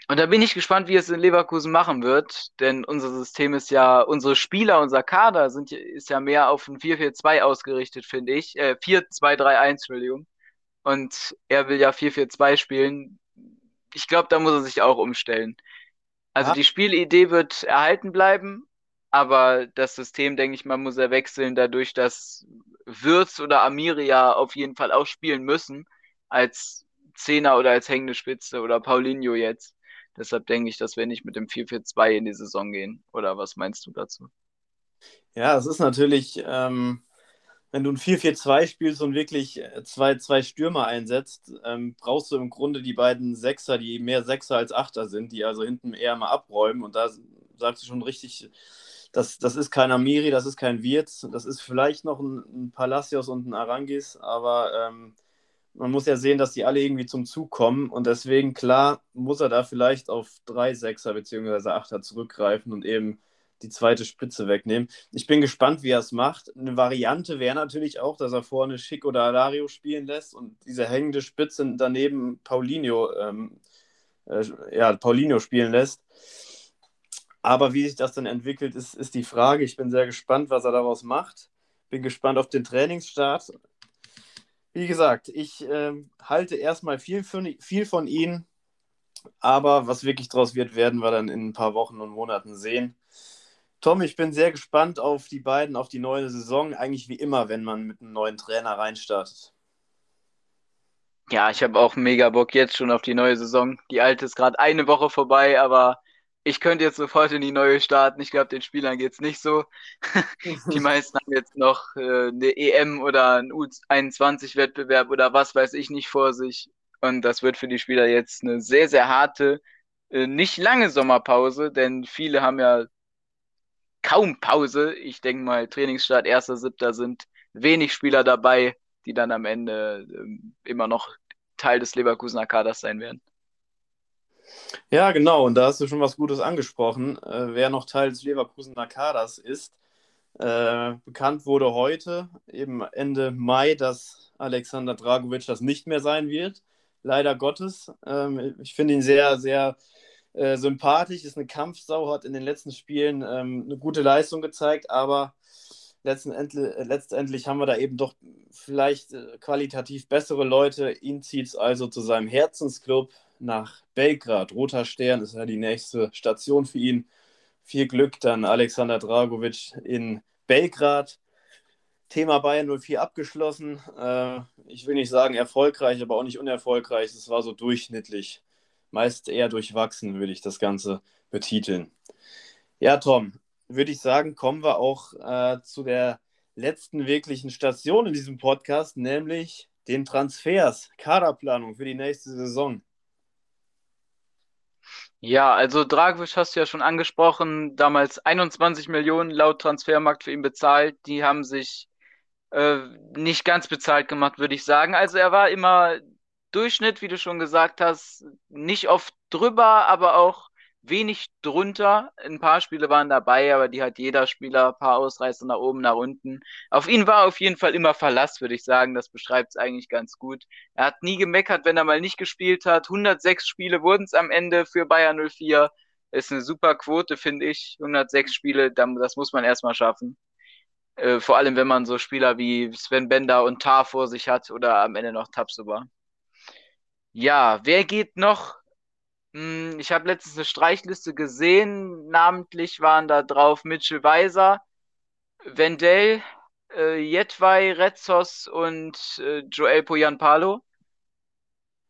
Und da bin ich gespannt, wie es in Leverkusen machen wird, denn unser System ist ja, unsere Spieler, unser Kader sind, ist ja mehr auf ein 4-4-2 ausgerichtet, finde ich. Äh, 4-2-3-1, Entschuldigung. Und er will ja 4-4-2 spielen. Ich glaube, da muss er sich auch umstellen. Also ja. die Spielidee wird erhalten bleiben, aber das System, denke ich mal, muss er wechseln, dadurch, dass Würz oder Amiria auf jeden Fall auch spielen müssen, als Zehner oder als hängende Spitze oder Paulinho jetzt. Deshalb denke ich, dass wir nicht mit dem 4-4-2 in die Saison gehen. Oder was meinst du dazu? Ja, es ist natürlich, ähm, wenn du ein 4-4-2 spielst und wirklich äh, zwei, zwei Stürmer einsetzt, ähm, brauchst du im Grunde die beiden Sechser, die mehr Sechser als Achter sind, die also hinten eher mal abräumen. Und da sagst du schon richtig, das, das ist kein Amiri, das ist kein Wirtz, das ist vielleicht noch ein, ein Palacios und ein Arangis, aber ähm, man muss ja sehen, dass die alle irgendwie zum Zug kommen und deswegen, klar, muss er da vielleicht auf drei Sechser bzw. Achter zurückgreifen und eben die zweite Spitze wegnehmen. Ich bin gespannt, wie er es macht. Eine Variante wäre natürlich auch, dass er vorne Schick oder Alario spielen lässt und diese hängende Spitze daneben Paulinho, ähm, äh, ja, Paulinho spielen lässt. Aber wie sich das dann entwickelt, ist, ist die Frage. Ich bin sehr gespannt, was er daraus macht. Bin gespannt auf den Trainingsstart. Wie gesagt, ich äh, halte erstmal viel, viel von ihnen, aber was wirklich daraus wird, werden wir dann in ein paar Wochen und Monaten sehen. Tom, ich bin sehr gespannt auf die beiden, auf die neue Saison. Eigentlich wie immer, wenn man mit einem neuen Trainer reinstartet. Ja, ich habe auch mega Bock jetzt schon auf die neue Saison. Die alte ist gerade eine Woche vorbei, aber ich könnte jetzt sofort in die neue starten. Ich glaube, den Spielern geht es nicht so. (laughs) die (laughs) meisten haben jetzt noch äh, eine EM oder einen U21-Wettbewerb oder was weiß ich nicht vor sich. Und das wird für die Spieler jetzt eine sehr, sehr harte, äh, nicht lange Sommerpause, denn viele haben ja kaum Pause. Ich denke mal, Trainingsstart 1.7. sind wenig Spieler dabei, die dann am Ende äh, immer noch Teil des Leverkusener Kaders sein werden. Ja, genau, und da hast du schon was Gutes angesprochen. Äh, wer noch Teil des Leverkusener Kaders ist, äh, bekannt wurde heute, eben Ende Mai, dass Alexander Dragovic das nicht mehr sein wird. Leider Gottes. Ähm, ich finde ihn sehr, sehr äh, sympathisch, ist eine Kampfsau, hat in den letzten Spielen ähm, eine gute Leistung gezeigt, aber letztendlich, letztendlich haben wir da eben doch vielleicht äh, qualitativ bessere Leute. Ihn zieht es also zu seinem Herzensclub nach Belgrad. Roter Stern ist ja die nächste Station für ihn. Viel Glück dann Alexander Dragovic in Belgrad. Thema Bayern 04 abgeschlossen. Äh, ich will nicht sagen erfolgreich, aber auch nicht unerfolgreich. Es war so durchschnittlich. Meist eher durchwachsen, würde ich das Ganze betiteln. Ja, Tom, würde ich sagen, kommen wir auch äh, zu der letzten wirklichen Station in diesem Podcast, nämlich den Transfers, Kaderplanung für die nächste Saison. Ja, also Dragovic hast du ja schon angesprochen, damals 21 Millionen laut Transfermarkt für ihn bezahlt. Die haben sich äh, nicht ganz bezahlt gemacht, würde ich sagen. Also er war immer Durchschnitt, wie du schon gesagt hast, nicht oft drüber, aber auch wenig drunter. Ein paar Spiele waren dabei, aber die hat jeder Spieler, ein paar Ausreißer nach oben, nach unten. Auf ihn war auf jeden Fall immer Verlass, würde ich sagen. Das beschreibt es eigentlich ganz gut. Er hat nie gemeckert, wenn er mal nicht gespielt hat. 106 Spiele wurden es am Ende für Bayern 04. Ist eine super Quote, finde ich. 106 Spiele, das muss man erstmal schaffen. Äh, vor allem, wenn man so Spieler wie Sven Bender und Tar vor sich hat oder am Ende noch Tabsoba. Ja, wer geht noch? Hm, ich habe letztens eine Streichliste gesehen. Namentlich waren da drauf Mitchell Weiser, Wendell, äh, Jetwei, Retzos und äh, Joel Poyanpalo.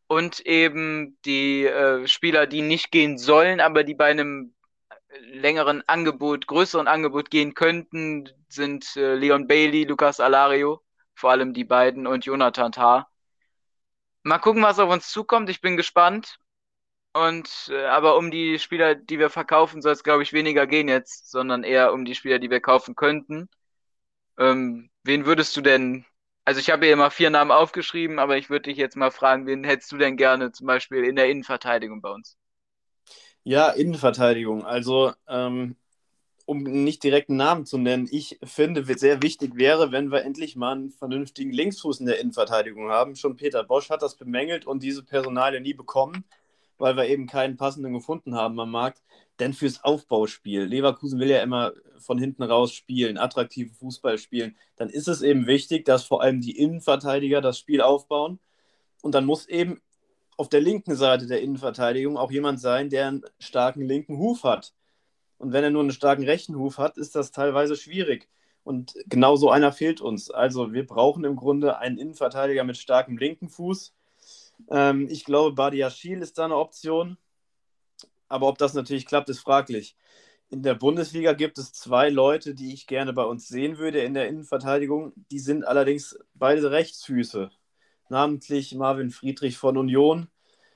Und eben die äh, Spieler, die nicht gehen sollen, aber die bei einem längeren Angebot, größeren Angebot gehen könnten, sind äh, Leon Bailey, Lucas Alario, vor allem die beiden und Jonathan Tah. Mal gucken, was auf uns zukommt. Ich bin gespannt. Und äh, aber um die Spieler, die wir verkaufen, soll es, glaube ich, weniger gehen jetzt, sondern eher um die Spieler, die wir kaufen könnten. Ähm, wen würdest du denn, also ich habe hier immer vier Namen aufgeschrieben, aber ich würde dich jetzt mal fragen, wen hättest du denn gerne zum Beispiel in der Innenverteidigung bei uns? Ja, Innenverteidigung. Also, ähm, um nicht direkt einen Namen zu nennen, ich finde, sehr wichtig wäre, wenn wir endlich mal einen vernünftigen Linksfuß in der Innenverteidigung haben. Schon Peter Bosch hat das bemängelt und diese Personalie nie bekommen weil wir eben keinen passenden gefunden haben am Markt. Denn fürs Aufbauspiel, Leverkusen will ja immer von hinten raus spielen, attraktive Fußball spielen, dann ist es eben wichtig, dass vor allem die Innenverteidiger das Spiel aufbauen. Und dann muss eben auf der linken Seite der Innenverteidigung auch jemand sein, der einen starken linken Huf hat. Und wenn er nur einen starken rechten Huf hat, ist das teilweise schwierig. Und genau so einer fehlt uns. Also wir brauchen im Grunde einen Innenverteidiger mit starkem linken Fuß, ähm, ich glaube, Badiashil ist da eine Option. Aber ob das natürlich klappt, ist fraglich. In der Bundesliga gibt es zwei Leute, die ich gerne bei uns sehen würde in der Innenverteidigung. Die sind allerdings beide Rechtsfüße. Namentlich Marvin Friedrich von Union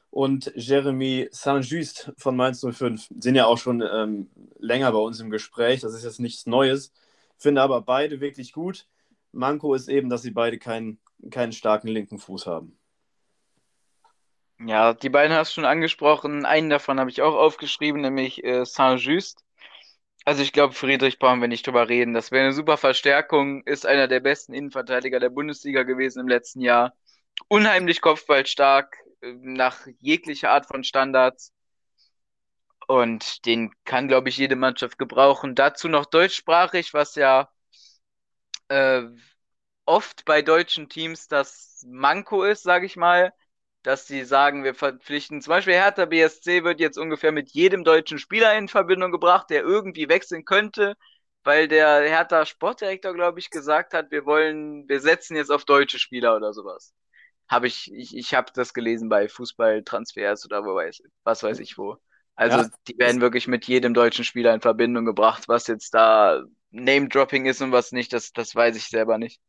und Jeremy Saint-Just von Mainz 05. Sind ja auch schon ähm, länger bei uns im Gespräch. Das ist jetzt nichts Neues. Finde aber beide wirklich gut. Manko ist eben, dass sie beide keinen, keinen starken linken Fuß haben. Ja, die beiden hast du schon angesprochen. Einen davon habe ich auch aufgeschrieben, nämlich äh, Saint-Just. Also ich glaube, Friedrich brauchen wir nicht drüber reden. Das wäre eine super Verstärkung. Ist einer der besten Innenverteidiger der Bundesliga gewesen im letzten Jahr. Unheimlich kopfballstark, äh, nach jeglicher Art von Standards. Und den kann, glaube ich, jede Mannschaft gebrauchen. Dazu noch deutschsprachig, was ja äh, oft bei deutschen Teams das Manko ist, sage ich mal dass sie sagen, wir verpflichten, zum Beispiel Hertha BSC wird jetzt ungefähr mit jedem deutschen Spieler in Verbindung gebracht, der irgendwie wechseln könnte, weil der Hertha Sportdirektor, glaube ich, gesagt hat, wir wollen, wir setzen jetzt auf deutsche Spieler oder sowas. Habe ich, ich, ich habe das gelesen bei Fußballtransfers oder wo weiß, was weiß ich wo. Also ja. die werden wirklich mit jedem deutschen Spieler in Verbindung gebracht, was jetzt da Name-Dropping ist und was nicht, das, das weiß ich selber nicht.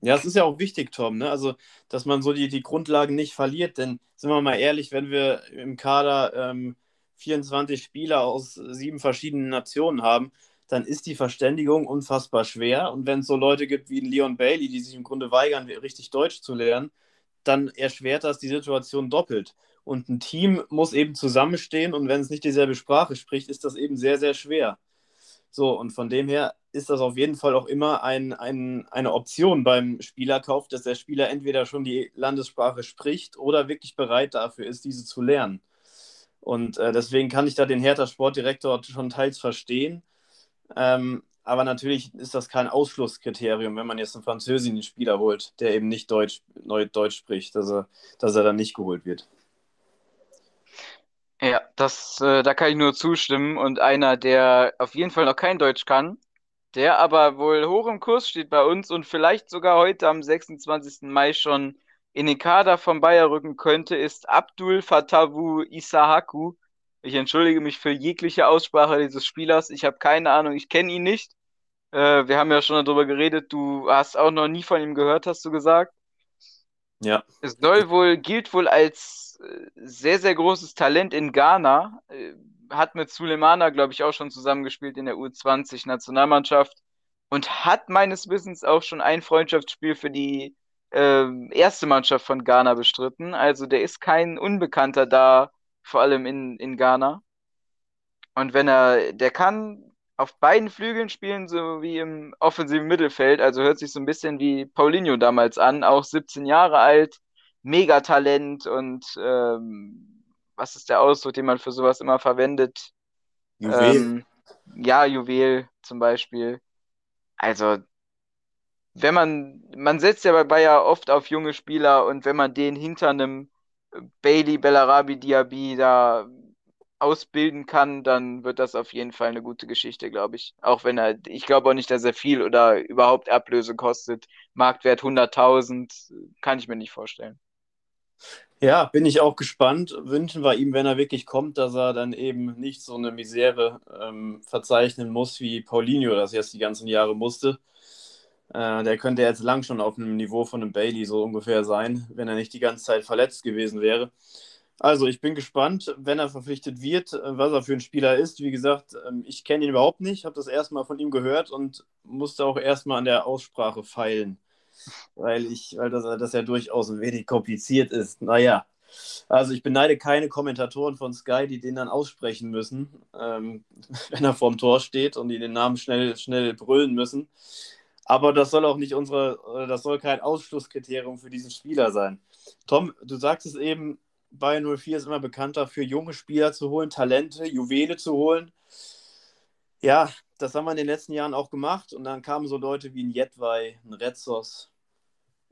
Ja, es ist ja auch wichtig, Tom, ne? Also, dass man so die, die Grundlagen nicht verliert, denn sind wir mal ehrlich, wenn wir im Kader ähm, 24 Spieler aus sieben verschiedenen Nationen haben, dann ist die Verständigung unfassbar schwer. Und wenn es so Leute gibt wie Leon Bailey, die sich im Grunde weigern, richtig Deutsch zu lernen, dann erschwert das die Situation doppelt. Und ein Team muss eben zusammenstehen und wenn es nicht dieselbe Sprache spricht, ist das eben sehr, sehr schwer. So, und von dem her ist das auf jeden Fall auch immer ein, ein, eine Option beim Spielerkauf, dass der Spieler entweder schon die Landessprache spricht oder wirklich bereit dafür ist, diese zu lernen. Und äh, deswegen kann ich da den Hertha Sportdirektor schon teils verstehen. Ähm, aber natürlich ist das kein Ausschlusskriterium, wenn man jetzt einen französischen Spieler holt, der eben nicht Deutsch, Deutsch spricht, dass er, dass er dann nicht geholt wird. Ja, das, äh, da kann ich nur zustimmen. Und einer, der auf jeden Fall noch kein Deutsch kann, der aber wohl hoch im Kurs steht bei uns und vielleicht sogar heute am 26. Mai schon in den Kader von Bayer rücken könnte, ist Abdul Fatawu Isahaku. Ich entschuldige mich für jegliche Aussprache dieses Spielers. Ich habe keine Ahnung, ich kenne ihn nicht. Äh, wir haben ja schon darüber geredet. Du hast auch noch nie von ihm gehört, hast du gesagt. Ja. Es soll wohl, gilt wohl als äh, sehr, sehr großes Talent in Ghana. Äh, hat mit Sulemana, glaube ich, auch schon zusammengespielt in der U20-Nationalmannschaft und hat meines Wissens auch schon ein Freundschaftsspiel für die äh, erste Mannschaft von Ghana bestritten. Also der ist kein Unbekannter da, vor allem in, in Ghana. Und wenn er, der kann auf beiden Flügeln spielen, so wie im offensiven Mittelfeld. Also hört sich so ein bisschen wie Paulinho damals an, auch 17 Jahre alt, Megatalent und ähm, was ist der Ausdruck, den man für sowas immer verwendet? Juwel. Ähm, ja, Juwel zum Beispiel. Also, wenn man, man setzt ja bei Bayer oft auf junge Spieler und wenn man den hinter einem Bailey, Bellarabi, Diaby da ausbilden kann, dann wird das auf jeden Fall eine gute Geschichte, glaube ich. Auch wenn er, ich glaube auch nicht, dass er viel oder überhaupt Ablöse kostet. Marktwert 100.000, kann ich mir nicht vorstellen. Ja, bin ich auch gespannt. Wünschen wir ihm, wenn er wirklich kommt, dass er dann eben nicht so eine Misere ähm, verzeichnen muss, wie Paulinho das jetzt die ganzen Jahre musste. Äh, der könnte jetzt lang schon auf einem Niveau von einem Bailey so ungefähr sein, wenn er nicht die ganze Zeit verletzt gewesen wäre. Also, ich bin gespannt, wenn er verpflichtet wird, was er für ein Spieler ist. Wie gesagt, ähm, ich kenne ihn überhaupt nicht, habe das erstmal von ihm gehört und musste auch erstmal an der Aussprache feilen weil ich, weil das, das ja durchaus ein wenig kompliziert ist. Naja, also ich beneide keine Kommentatoren von Sky, die den dann aussprechen müssen, ähm, (laughs) wenn er vorm Tor steht und die den Namen schnell, schnell brüllen müssen. Aber das soll auch nicht unsere, das soll kein Ausschlusskriterium für diesen Spieler sein. Tom, du sagst es eben, Bayern 04 ist immer bekannter für junge Spieler zu holen, Talente, Juwele zu holen. Ja, das haben wir in den letzten Jahren auch gemacht und dann kamen so Leute wie ein Jetwei, ein Retzos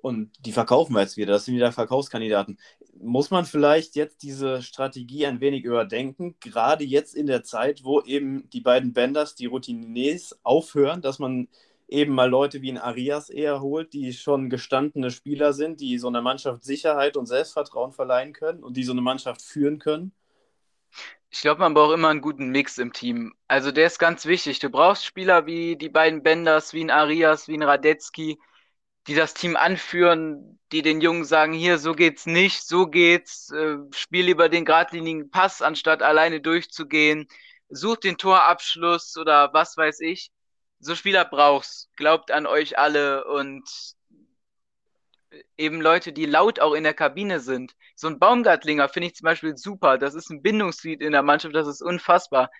und die verkaufen wir jetzt wieder. Das sind wieder Verkaufskandidaten. Muss man vielleicht jetzt diese Strategie ein wenig überdenken, gerade jetzt in der Zeit, wo eben die beiden Benders, die Routiniers, aufhören, dass man eben mal Leute wie ein Arias eher holt, die schon gestandene Spieler sind, die so einer Mannschaft Sicherheit und Selbstvertrauen verleihen können und die so eine Mannschaft führen können? Ich glaube, man braucht immer einen guten Mix im Team. Also der ist ganz wichtig. Du brauchst Spieler wie die beiden Benders, wie ein Arias, wie ein Radetzky, die das Team anführen, die den Jungen sagen, hier, so geht's nicht, so geht's, äh, spiel lieber den geradlinigen Pass, anstatt alleine durchzugehen, such den Torabschluss oder was weiß ich. So Spieler brauchst. Glaubt an euch alle und eben Leute, die laut auch in der Kabine sind. So ein Baumgartlinger finde ich zum Beispiel super. Das ist ein Bindungsglied in der Mannschaft, das ist unfassbar.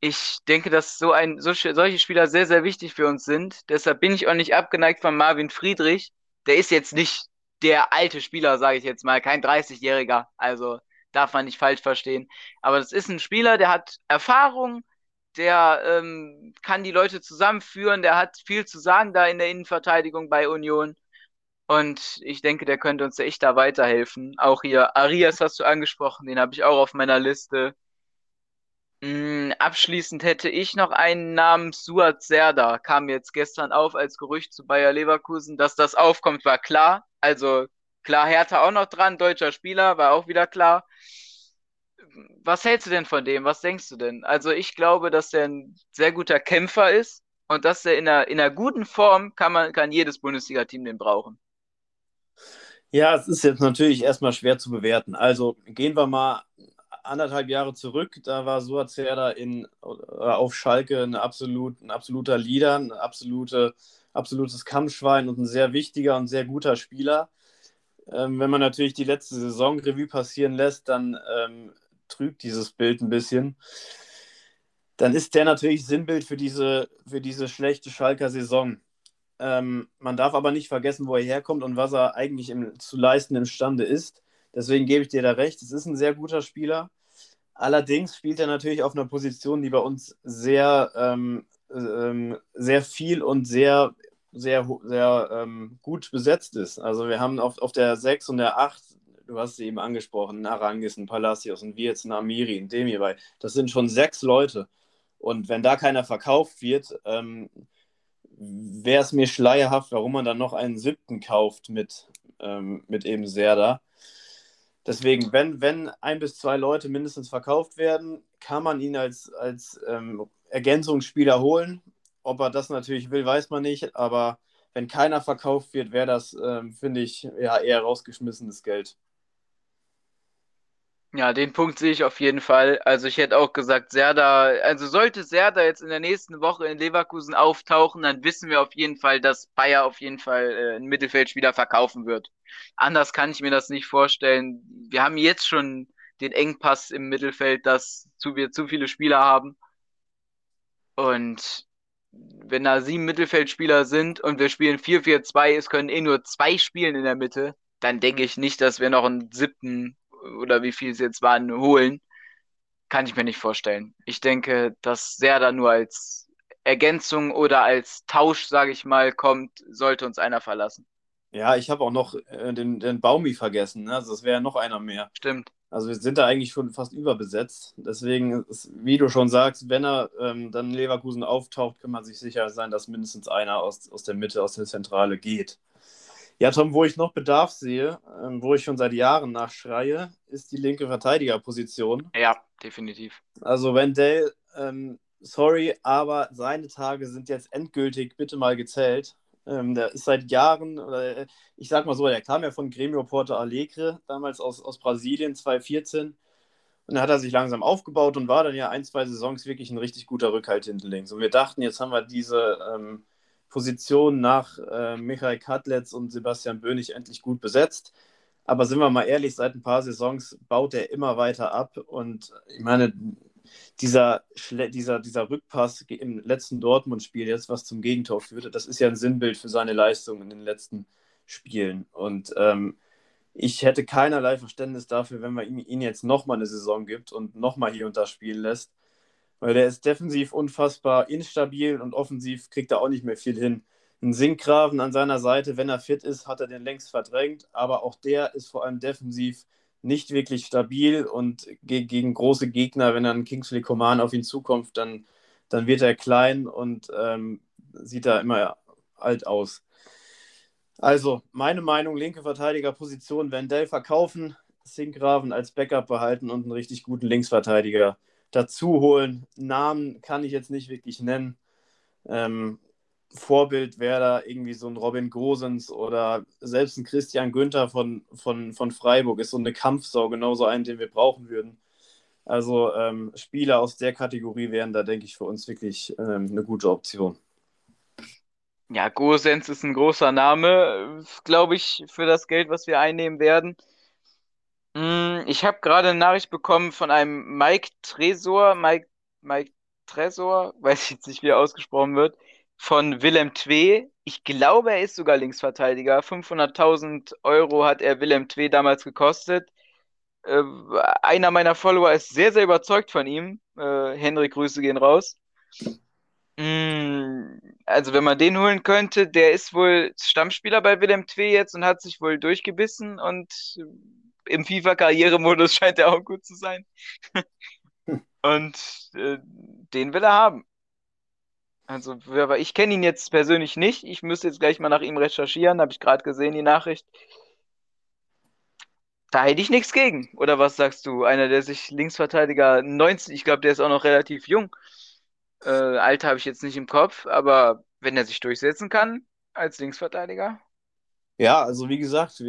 Ich denke, dass so ein, so, solche Spieler sehr, sehr wichtig für uns sind. Deshalb bin ich auch nicht abgeneigt von Marvin Friedrich. Der ist jetzt nicht der alte Spieler, sage ich jetzt mal, kein 30-Jähriger. Also darf man nicht falsch verstehen. Aber das ist ein Spieler, der hat Erfahrung, der ähm, kann die Leute zusammenführen, der hat viel zu sagen da in der Innenverteidigung bei Union. Und ich denke, der könnte uns echt da weiterhelfen. Auch hier, Arias hast du angesprochen, den habe ich auch auf meiner Liste. Hm, abschließend hätte ich noch einen namens Suat Serda. Kam jetzt gestern auf als Gerücht zu Bayer Leverkusen. Dass das aufkommt, war klar. Also klar, Hertha auch noch dran, deutscher Spieler, war auch wieder klar. Was hältst du denn von dem? Was denkst du denn? Also ich glaube, dass er ein sehr guter Kämpfer ist und dass er in einer, in einer guten Form kann man kann jedes Bundesliga-Team den brauchen. Ja, es ist jetzt natürlich erstmal schwer zu bewerten. Also gehen wir mal anderthalb Jahre zurück. Da war Suazerda in, auf Schalke ein, absolut, ein absoluter Leader, ein absolute, absolutes Kampfschwein und ein sehr wichtiger und sehr guter Spieler. Ähm, wenn man natürlich die letzte Saison Revue passieren lässt, dann ähm, trügt dieses Bild ein bisschen. Dann ist der natürlich Sinnbild für diese, für diese schlechte Schalker Saison. Ähm, man darf aber nicht vergessen, wo er herkommt und was er eigentlich im, zu leisten imstande ist. Deswegen gebe ich dir da recht. Es ist ein sehr guter Spieler. Allerdings spielt er natürlich auf einer Position, die bei uns sehr, ähm, ähm, sehr viel und sehr, sehr, sehr ähm, gut besetzt ist. Also wir haben auf, auf der 6 und der 8, du hast sie eben angesprochen, Arangis, ein Palacios, ein Wirtz, ein Amiri, ein Demirbay. Das sind schon sechs Leute. Und wenn da keiner verkauft wird, ähm, wäre es mir schleierhaft, warum man dann noch einen siebten kauft mit, ähm, mit eben Serda. Deswegen, wenn, wenn ein bis zwei Leute mindestens verkauft werden, kann man ihn als, als ähm, Ergänzungsspieler holen. Ob er das natürlich will, weiß man nicht. Aber wenn keiner verkauft wird, wäre das, ähm, finde ich, ja, eher rausgeschmissenes Geld. Ja, den Punkt sehe ich auf jeden Fall. Also ich hätte auch gesagt, Serda, also sollte Serda jetzt in der nächsten Woche in Leverkusen auftauchen, dann wissen wir auf jeden Fall, dass Bayer auf jeden Fall äh, einen Mittelfeldspieler verkaufen wird. Anders kann ich mir das nicht vorstellen. Wir haben jetzt schon den Engpass im Mittelfeld, dass zu, wir zu viele Spieler haben. Und wenn da sieben Mittelfeldspieler sind und wir spielen 4-4-2, es können eh nur zwei spielen in der Mitte, dann denke ich nicht, dass wir noch einen siebten oder wie viel es jetzt waren, holen. Kann ich mir nicht vorstellen. Ich denke, dass Serda nur als Ergänzung oder als Tausch, sage ich mal, kommt, sollte uns einer verlassen. Ja, ich habe auch noch äh, den, den Baumi vergessen. Ne? Also es wäre noch einer mehr. Stimmt. Also wir sind da eigentlich schon fast überbesetzt. Deswegen, ist, wie du schon sagst, wenn er ähm, dann Leverkusen auftaucht, kann man sich sicher sein, dass mindestens einer aus, aus der Mitte, aus der Zentrale geht. Ja, Tom, wo ich noch Bedarf sehe, ähm, wo ich schon seit Jahren nachschreie, ist die linke Verteidigerposition. Ja, definitiv. Also Wendell, ähm, sorry, aber seine Tage sind jetzt endgültig bitte mal gezählt. Ähm, der ist seit Jahren, oder ich sag mal so, der kam ja von Grêmio Porto Alegre, damals aus, aus Brasilien, 2014. Und dann hat er sich langsam aufgebaut und war dann ja ein, zwei Saisons wirklich ein richtig guter Rückhalt hinten links. Und wir dachten, jetzt haben wir diese ähm, Position nach äh, Michael Katlitz und Sebastian Bönig endlich gut besetzt. Aber sind wir mal ehrlich, seit ein paar Saisons baut er immer weiter ab. Und ich meine, dieser, dieser, dieser Rückpass im letzten Dortmund-Spiel, jetzt was zum Gegentor führte, das ist ja ein Sinnbild für seine Leistung in den letzten Spielen. Und ähm, ich hätte keinerlei Verständnis dafür, wenn man ihm, ihn jetzt nochmal eine Saison gibt und nochmal hier und da spielen lässt. Weil der ist defensiv unfassbar instabil und offensiv kriegt er auch nicht mehr viel hin. Ein Sinkgraven an seiner Seite, wenn er fit ist, hat er den längst verdrängt, aber auch der ist vor allem defensiv nicht wirklich stabil und ge gegen große Gegner, wenn dann Kingsley Coman auf ihn zukommt, dann, dann wird er klein und ähm, sieht da immer alt aus. Also, meine Meinung, linke Verteidigerposition, Wendell verkaufen, Sinkgraven als Backup behalten und einen richtig guten Linksverteidiger dazu holen. Namen kann ich jetzt nicht wirklich nennen. Ähm, Vorbild wäre da irgendwie so ein Robin Gosens oder selbst ein Christian Günther von, von, von Freiburg ist so eine Kampfsau, genauso einen, den wir brauchen würden. Also ähm, Spieler aus der Kategorie wären da, denke ich, für uns wirklich ähm, eine gute Option. Ja, Gosens ist ein großer Name, glaube ich, für das Geld, was wir einnehmen werden. Hm, ich habe gerade eine Nachricht bekommen von einem Mike Tresor, Mike, Mike Tresor, weiß ich jetzt nicht, wie er ausgesprochen wird von Willem Twee. Ich glaube, er ist sogar Linksverteidiger. 500.000 Euro hat er Willem Twee damals gekostet. Äh, einer meiner Follower ist sehr, sehr überzeugt von ihm. Äh, Henrik, Grüße gehen raus. Mm, also, wenn man den holen könnte, der ist wohl Stammspieler bei Willem Twee jetzt und hat sich wohl durchgebissen und im FIFA-Karrieremodus (laughs) scheint er auch gut zu sein. (laughs) und äh, den will er haben. Also, aber ich kenne ihn jetzt persönlich nicht. Ich müsste jetzt gleich mal nach ihm recherchieren. Habe ich gerade gesehen, die Nachricht. Da hätte ich nichts gegen. Oder was sagst du? Einer, der sich Linksverteidiger 19, ich glaube, der ist auch noch relativ jung. Äh, Alter habe ich jetzt nicht im Kopf, aber wenn er sich durchsetzen kann als Linksverteidiger. Ja, also wie gesagt,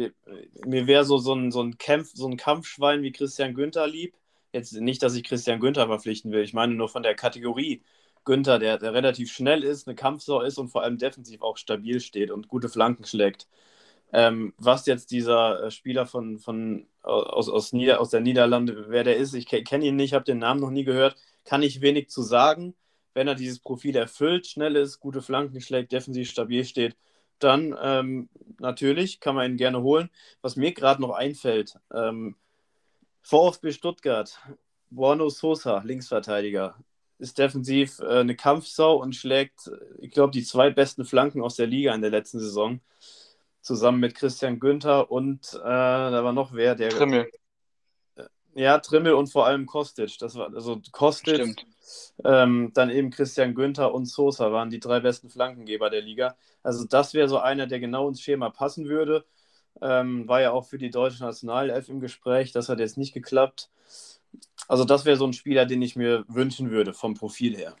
mir wäre so, so, ein, so, ein Kampf, so ein Kampfschwein wie Christian Günther lieb. Jetzt nicht, dass ich Christian Günther verpflichten will. Ich meine nur von der Kategorie. Günther, der, der relativ schnell ist, eine Kampfsau ist und vor allem defensiv auch stabil steht und gute Flanken schlägt. Ähm, was jetzt dieser äh, Spieler von, von, aus, aus, Nieder-, aus der Niederlande, wer der ist, ich kenne ihn nicht, habe den Namen noch nie gehört, kann ich wenig zu sagen. Wenn er dieses Profil erfüllt, schnell ist, gute Flanken schlägt, defensiv stabil steht, dann ähm, natürlich kann man ihn gerne holen. Was mir gerade noch einfällt, ähm, VfB Stuttgart, Buono Sosa, Linksverteidiger, ist defensiv äh, eine Kampfsau und schlägt, ich glaube, die zwei besten Flanken aus der Liga in der letzten Saison. Zusammen mit Christian Günther und äh, da war noch wer, der. Trimmel. Äh, ja, Trimmel und vor allem Kostic. Das war also Kostic, ähm, dann eben Christian Günther und Sosa waren die drei besten Flankengeber der Liga. Also das wäre so einer, der genau ins Schema passen würde. Ähm, war ja auch für die deutsche Nationalelf im Gespräch. Das hat jetzt nicht geklappt. Also das wäre so ein Spieler, den ich mir wünschen würde, vom Profil her.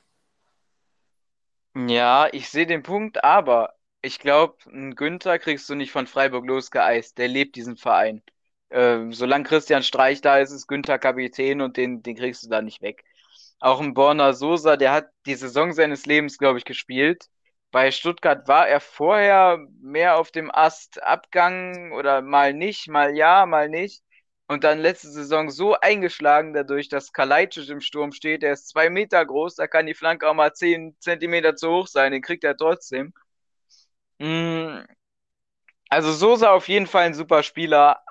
Ja, ich sehe den Punkt, aber ich glaube, einen Günther kriegst du nicht von Freiburg losgeeist. Der lebt diesen Verein. Ähm, solange Christian Streich da ist, ist Günther Kapitän und den, den kriegst du da nicht weg. Auch ein Borna Sosa, der hat die Saison seines Lebens, glaube ich, gespielt. Bei Stuttgart war er vorher mehr auf dem Ast Abgang oder mal nicht, mal ja, mal nicht. und dann letzte Saison so eingeschlagen dadurch, dass Kalajdzic im Sturm steht. Der ist zwei Meter groß, da kann die Flanke auch mal zehn Zentimeter zu hoch sein, den kriegt er trotzdem. Mm, also Sosa auf jeden Fall ein super Spieler,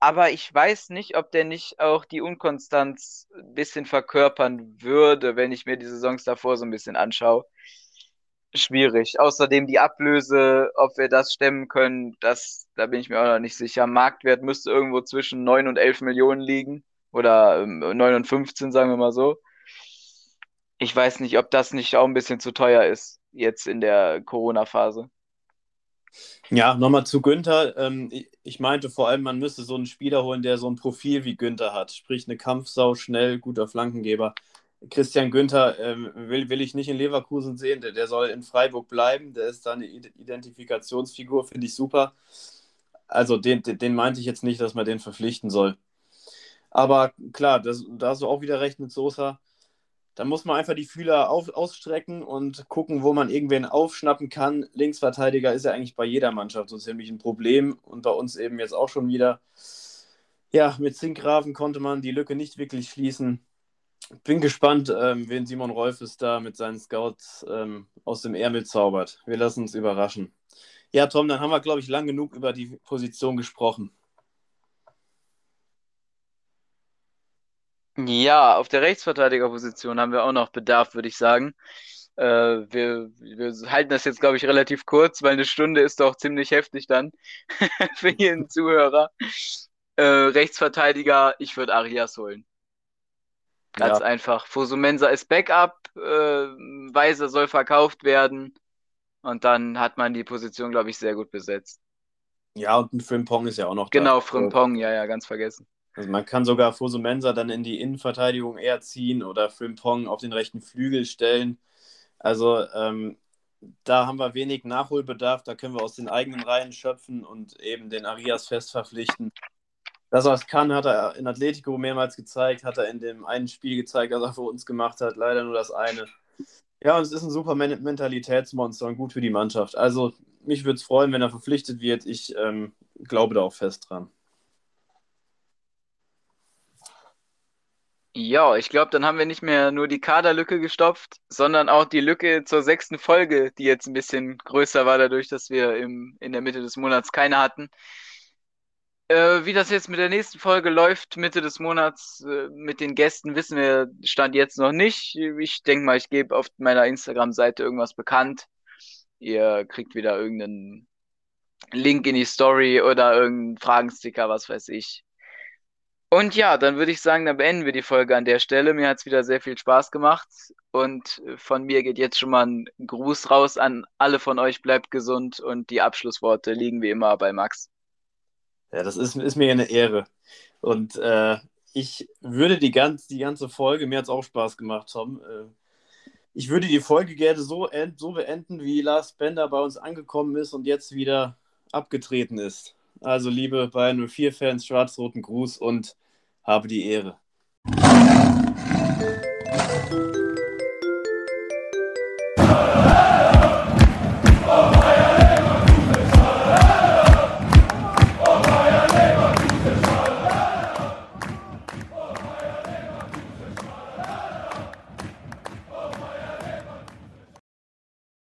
aber ich weiß nicht, ob der nicht auch die Unkonstanz ein bisschen verkörpern würde, wenn ich mir die Saisons davor so ein bisschen anschaue. Schwierig. Außerdem die Ablöse, ob wir das stemmen können, das, da bin ich mir auch noch nicht sicher. Marktwert müsste irgendwo zwischen 9 und 11 Millionen liegen. Oder 9 ähm, und 15, sagen wir mal so. Ich weiß nicht, ob das nicht auch ein bisschen zu teuer ist, jetzt in der Corona-Phase. Ja, nochmal zu Günther. Ähm, ich meinte vor allem, man müsste so einen Spieler holen, der so ein Profil wie Günther hat. Sprich, eine Kampfsau, schnell, guter Flankengeber. Christian Günther ähm, will, will ich nicht in Leverkusen sehen. Der, der soll in Freiburg bleiben. Der ist da eine Identifikationsfigur, finde ich super. Also den, den, meinte ich jetzt nicht, dass man den verpflichten soll. Aber klar, das, da hast du auch wieder recht mit Sosa. Da muss man einfach die Fühler auf, ausstrecken und gucken, wo man irgendwen aufschnappen kann. Linksverteidiger ist ja eigentlich bei jeder Mannschaft so ziemlich ein Problem und bei uns eben jetzt auch schon wieder. Ja, mit Zinkgrafen konnte man die Lücke nicht wirklich schließen. Bin gespannt, ähm, wen Simon Rolfes da mit seinen Scouts ähm, aus dem Ärmel zaubert. Wir lassen uns überraschen. Ja, Tom, dann haben wir, glaube ich, lang genug über die Position gesprochen. Ja, auf der Rechtsverteidigerposition haben wir auch noch Bedarf, würde ich sagen. Äh, wir, wir halten das jetzt, glaube ich, relativ kurz, weil eine Stunde ist doch ziemlich heftig dann (laughs) für jeden Zuhörer. Äh, Rechtsverteidiger, ich würde Arias holen. Ganz ja. einfach. Fosumensa ist Backup, äh, Weiser soll verkauft werden und dann hat man die Position, glaube ich, sehr gut besetzt. Ja, und ein Frimpong ist ja auch noch genau, da. Genau, Frimpong, ja, ja, ganz vergessen. Also man kann sogar Fosumensa dann in die Innenverteidigung eher ziehen oder Frimpong auf den rechten Flügel stellen. Also ähm, da haben wir wenig Nachholbedarf, da können wir aus den eigenen Reihen schöpfen und eben den Arias fest verpflichten. Dass er es kann, hat er in Atletico mehrmals gezeigt, hat er in dem einen Spiel gezeigt, das er für uns gemacht hat, leider nur das eine. Ja, und es ist ein super Mentalitätsmonster und gut für die Mannschaft. Also mich würde es freuen, wenn er verpflichtet wird. Ich ähm, glaube da auch fest dran. Ja, ich glaube, dann haben wir nicht mehr nur die Kaderlücke gestopft, sondern auch die Lücke zur sechsten Folge, die jetzt ein bisschen größer war, dadurch, dass wir im, in der Mitte des Monats keine hatten. Äh, wie das jetzt mit der nächsten Folge läuft, Mitte des Monats, äh, mit den Gästen, wissen wir Stand jetzt noch nicht. Ich denke mal, ich gebe auf meiner Instagram-Seite irgendwas bekannt. Ihr kriegt wieder irgendeinen Link in die Story oder irgendeinen Fragensticker, was weiß ich. Und ja, dann würde ich sagen, dann beenden wir die Folge an der Stelle. Mir hat es wieder sehr viel Spaß gemacht. Und von mir geht jetzt schon mal ein Gruß raus an alle von euch. Bleibt gesund und die Abschlussworte liegen wie immer bei Max. Ja, das ist, ist mir eine Ehre. Und äh, ich würde die, ganz, die ganze Folge, mir hat es auch Spaß gemacht, Tom. Äh, ich würde die Folge gerne so, end, so beenden, wie Lars Bender bei uns angekommen ist und jetzt wieder abgetreten ist. Also liebe Bayern 04-Fans, schwarz-roten Gruß und habe die Ehre. Oh,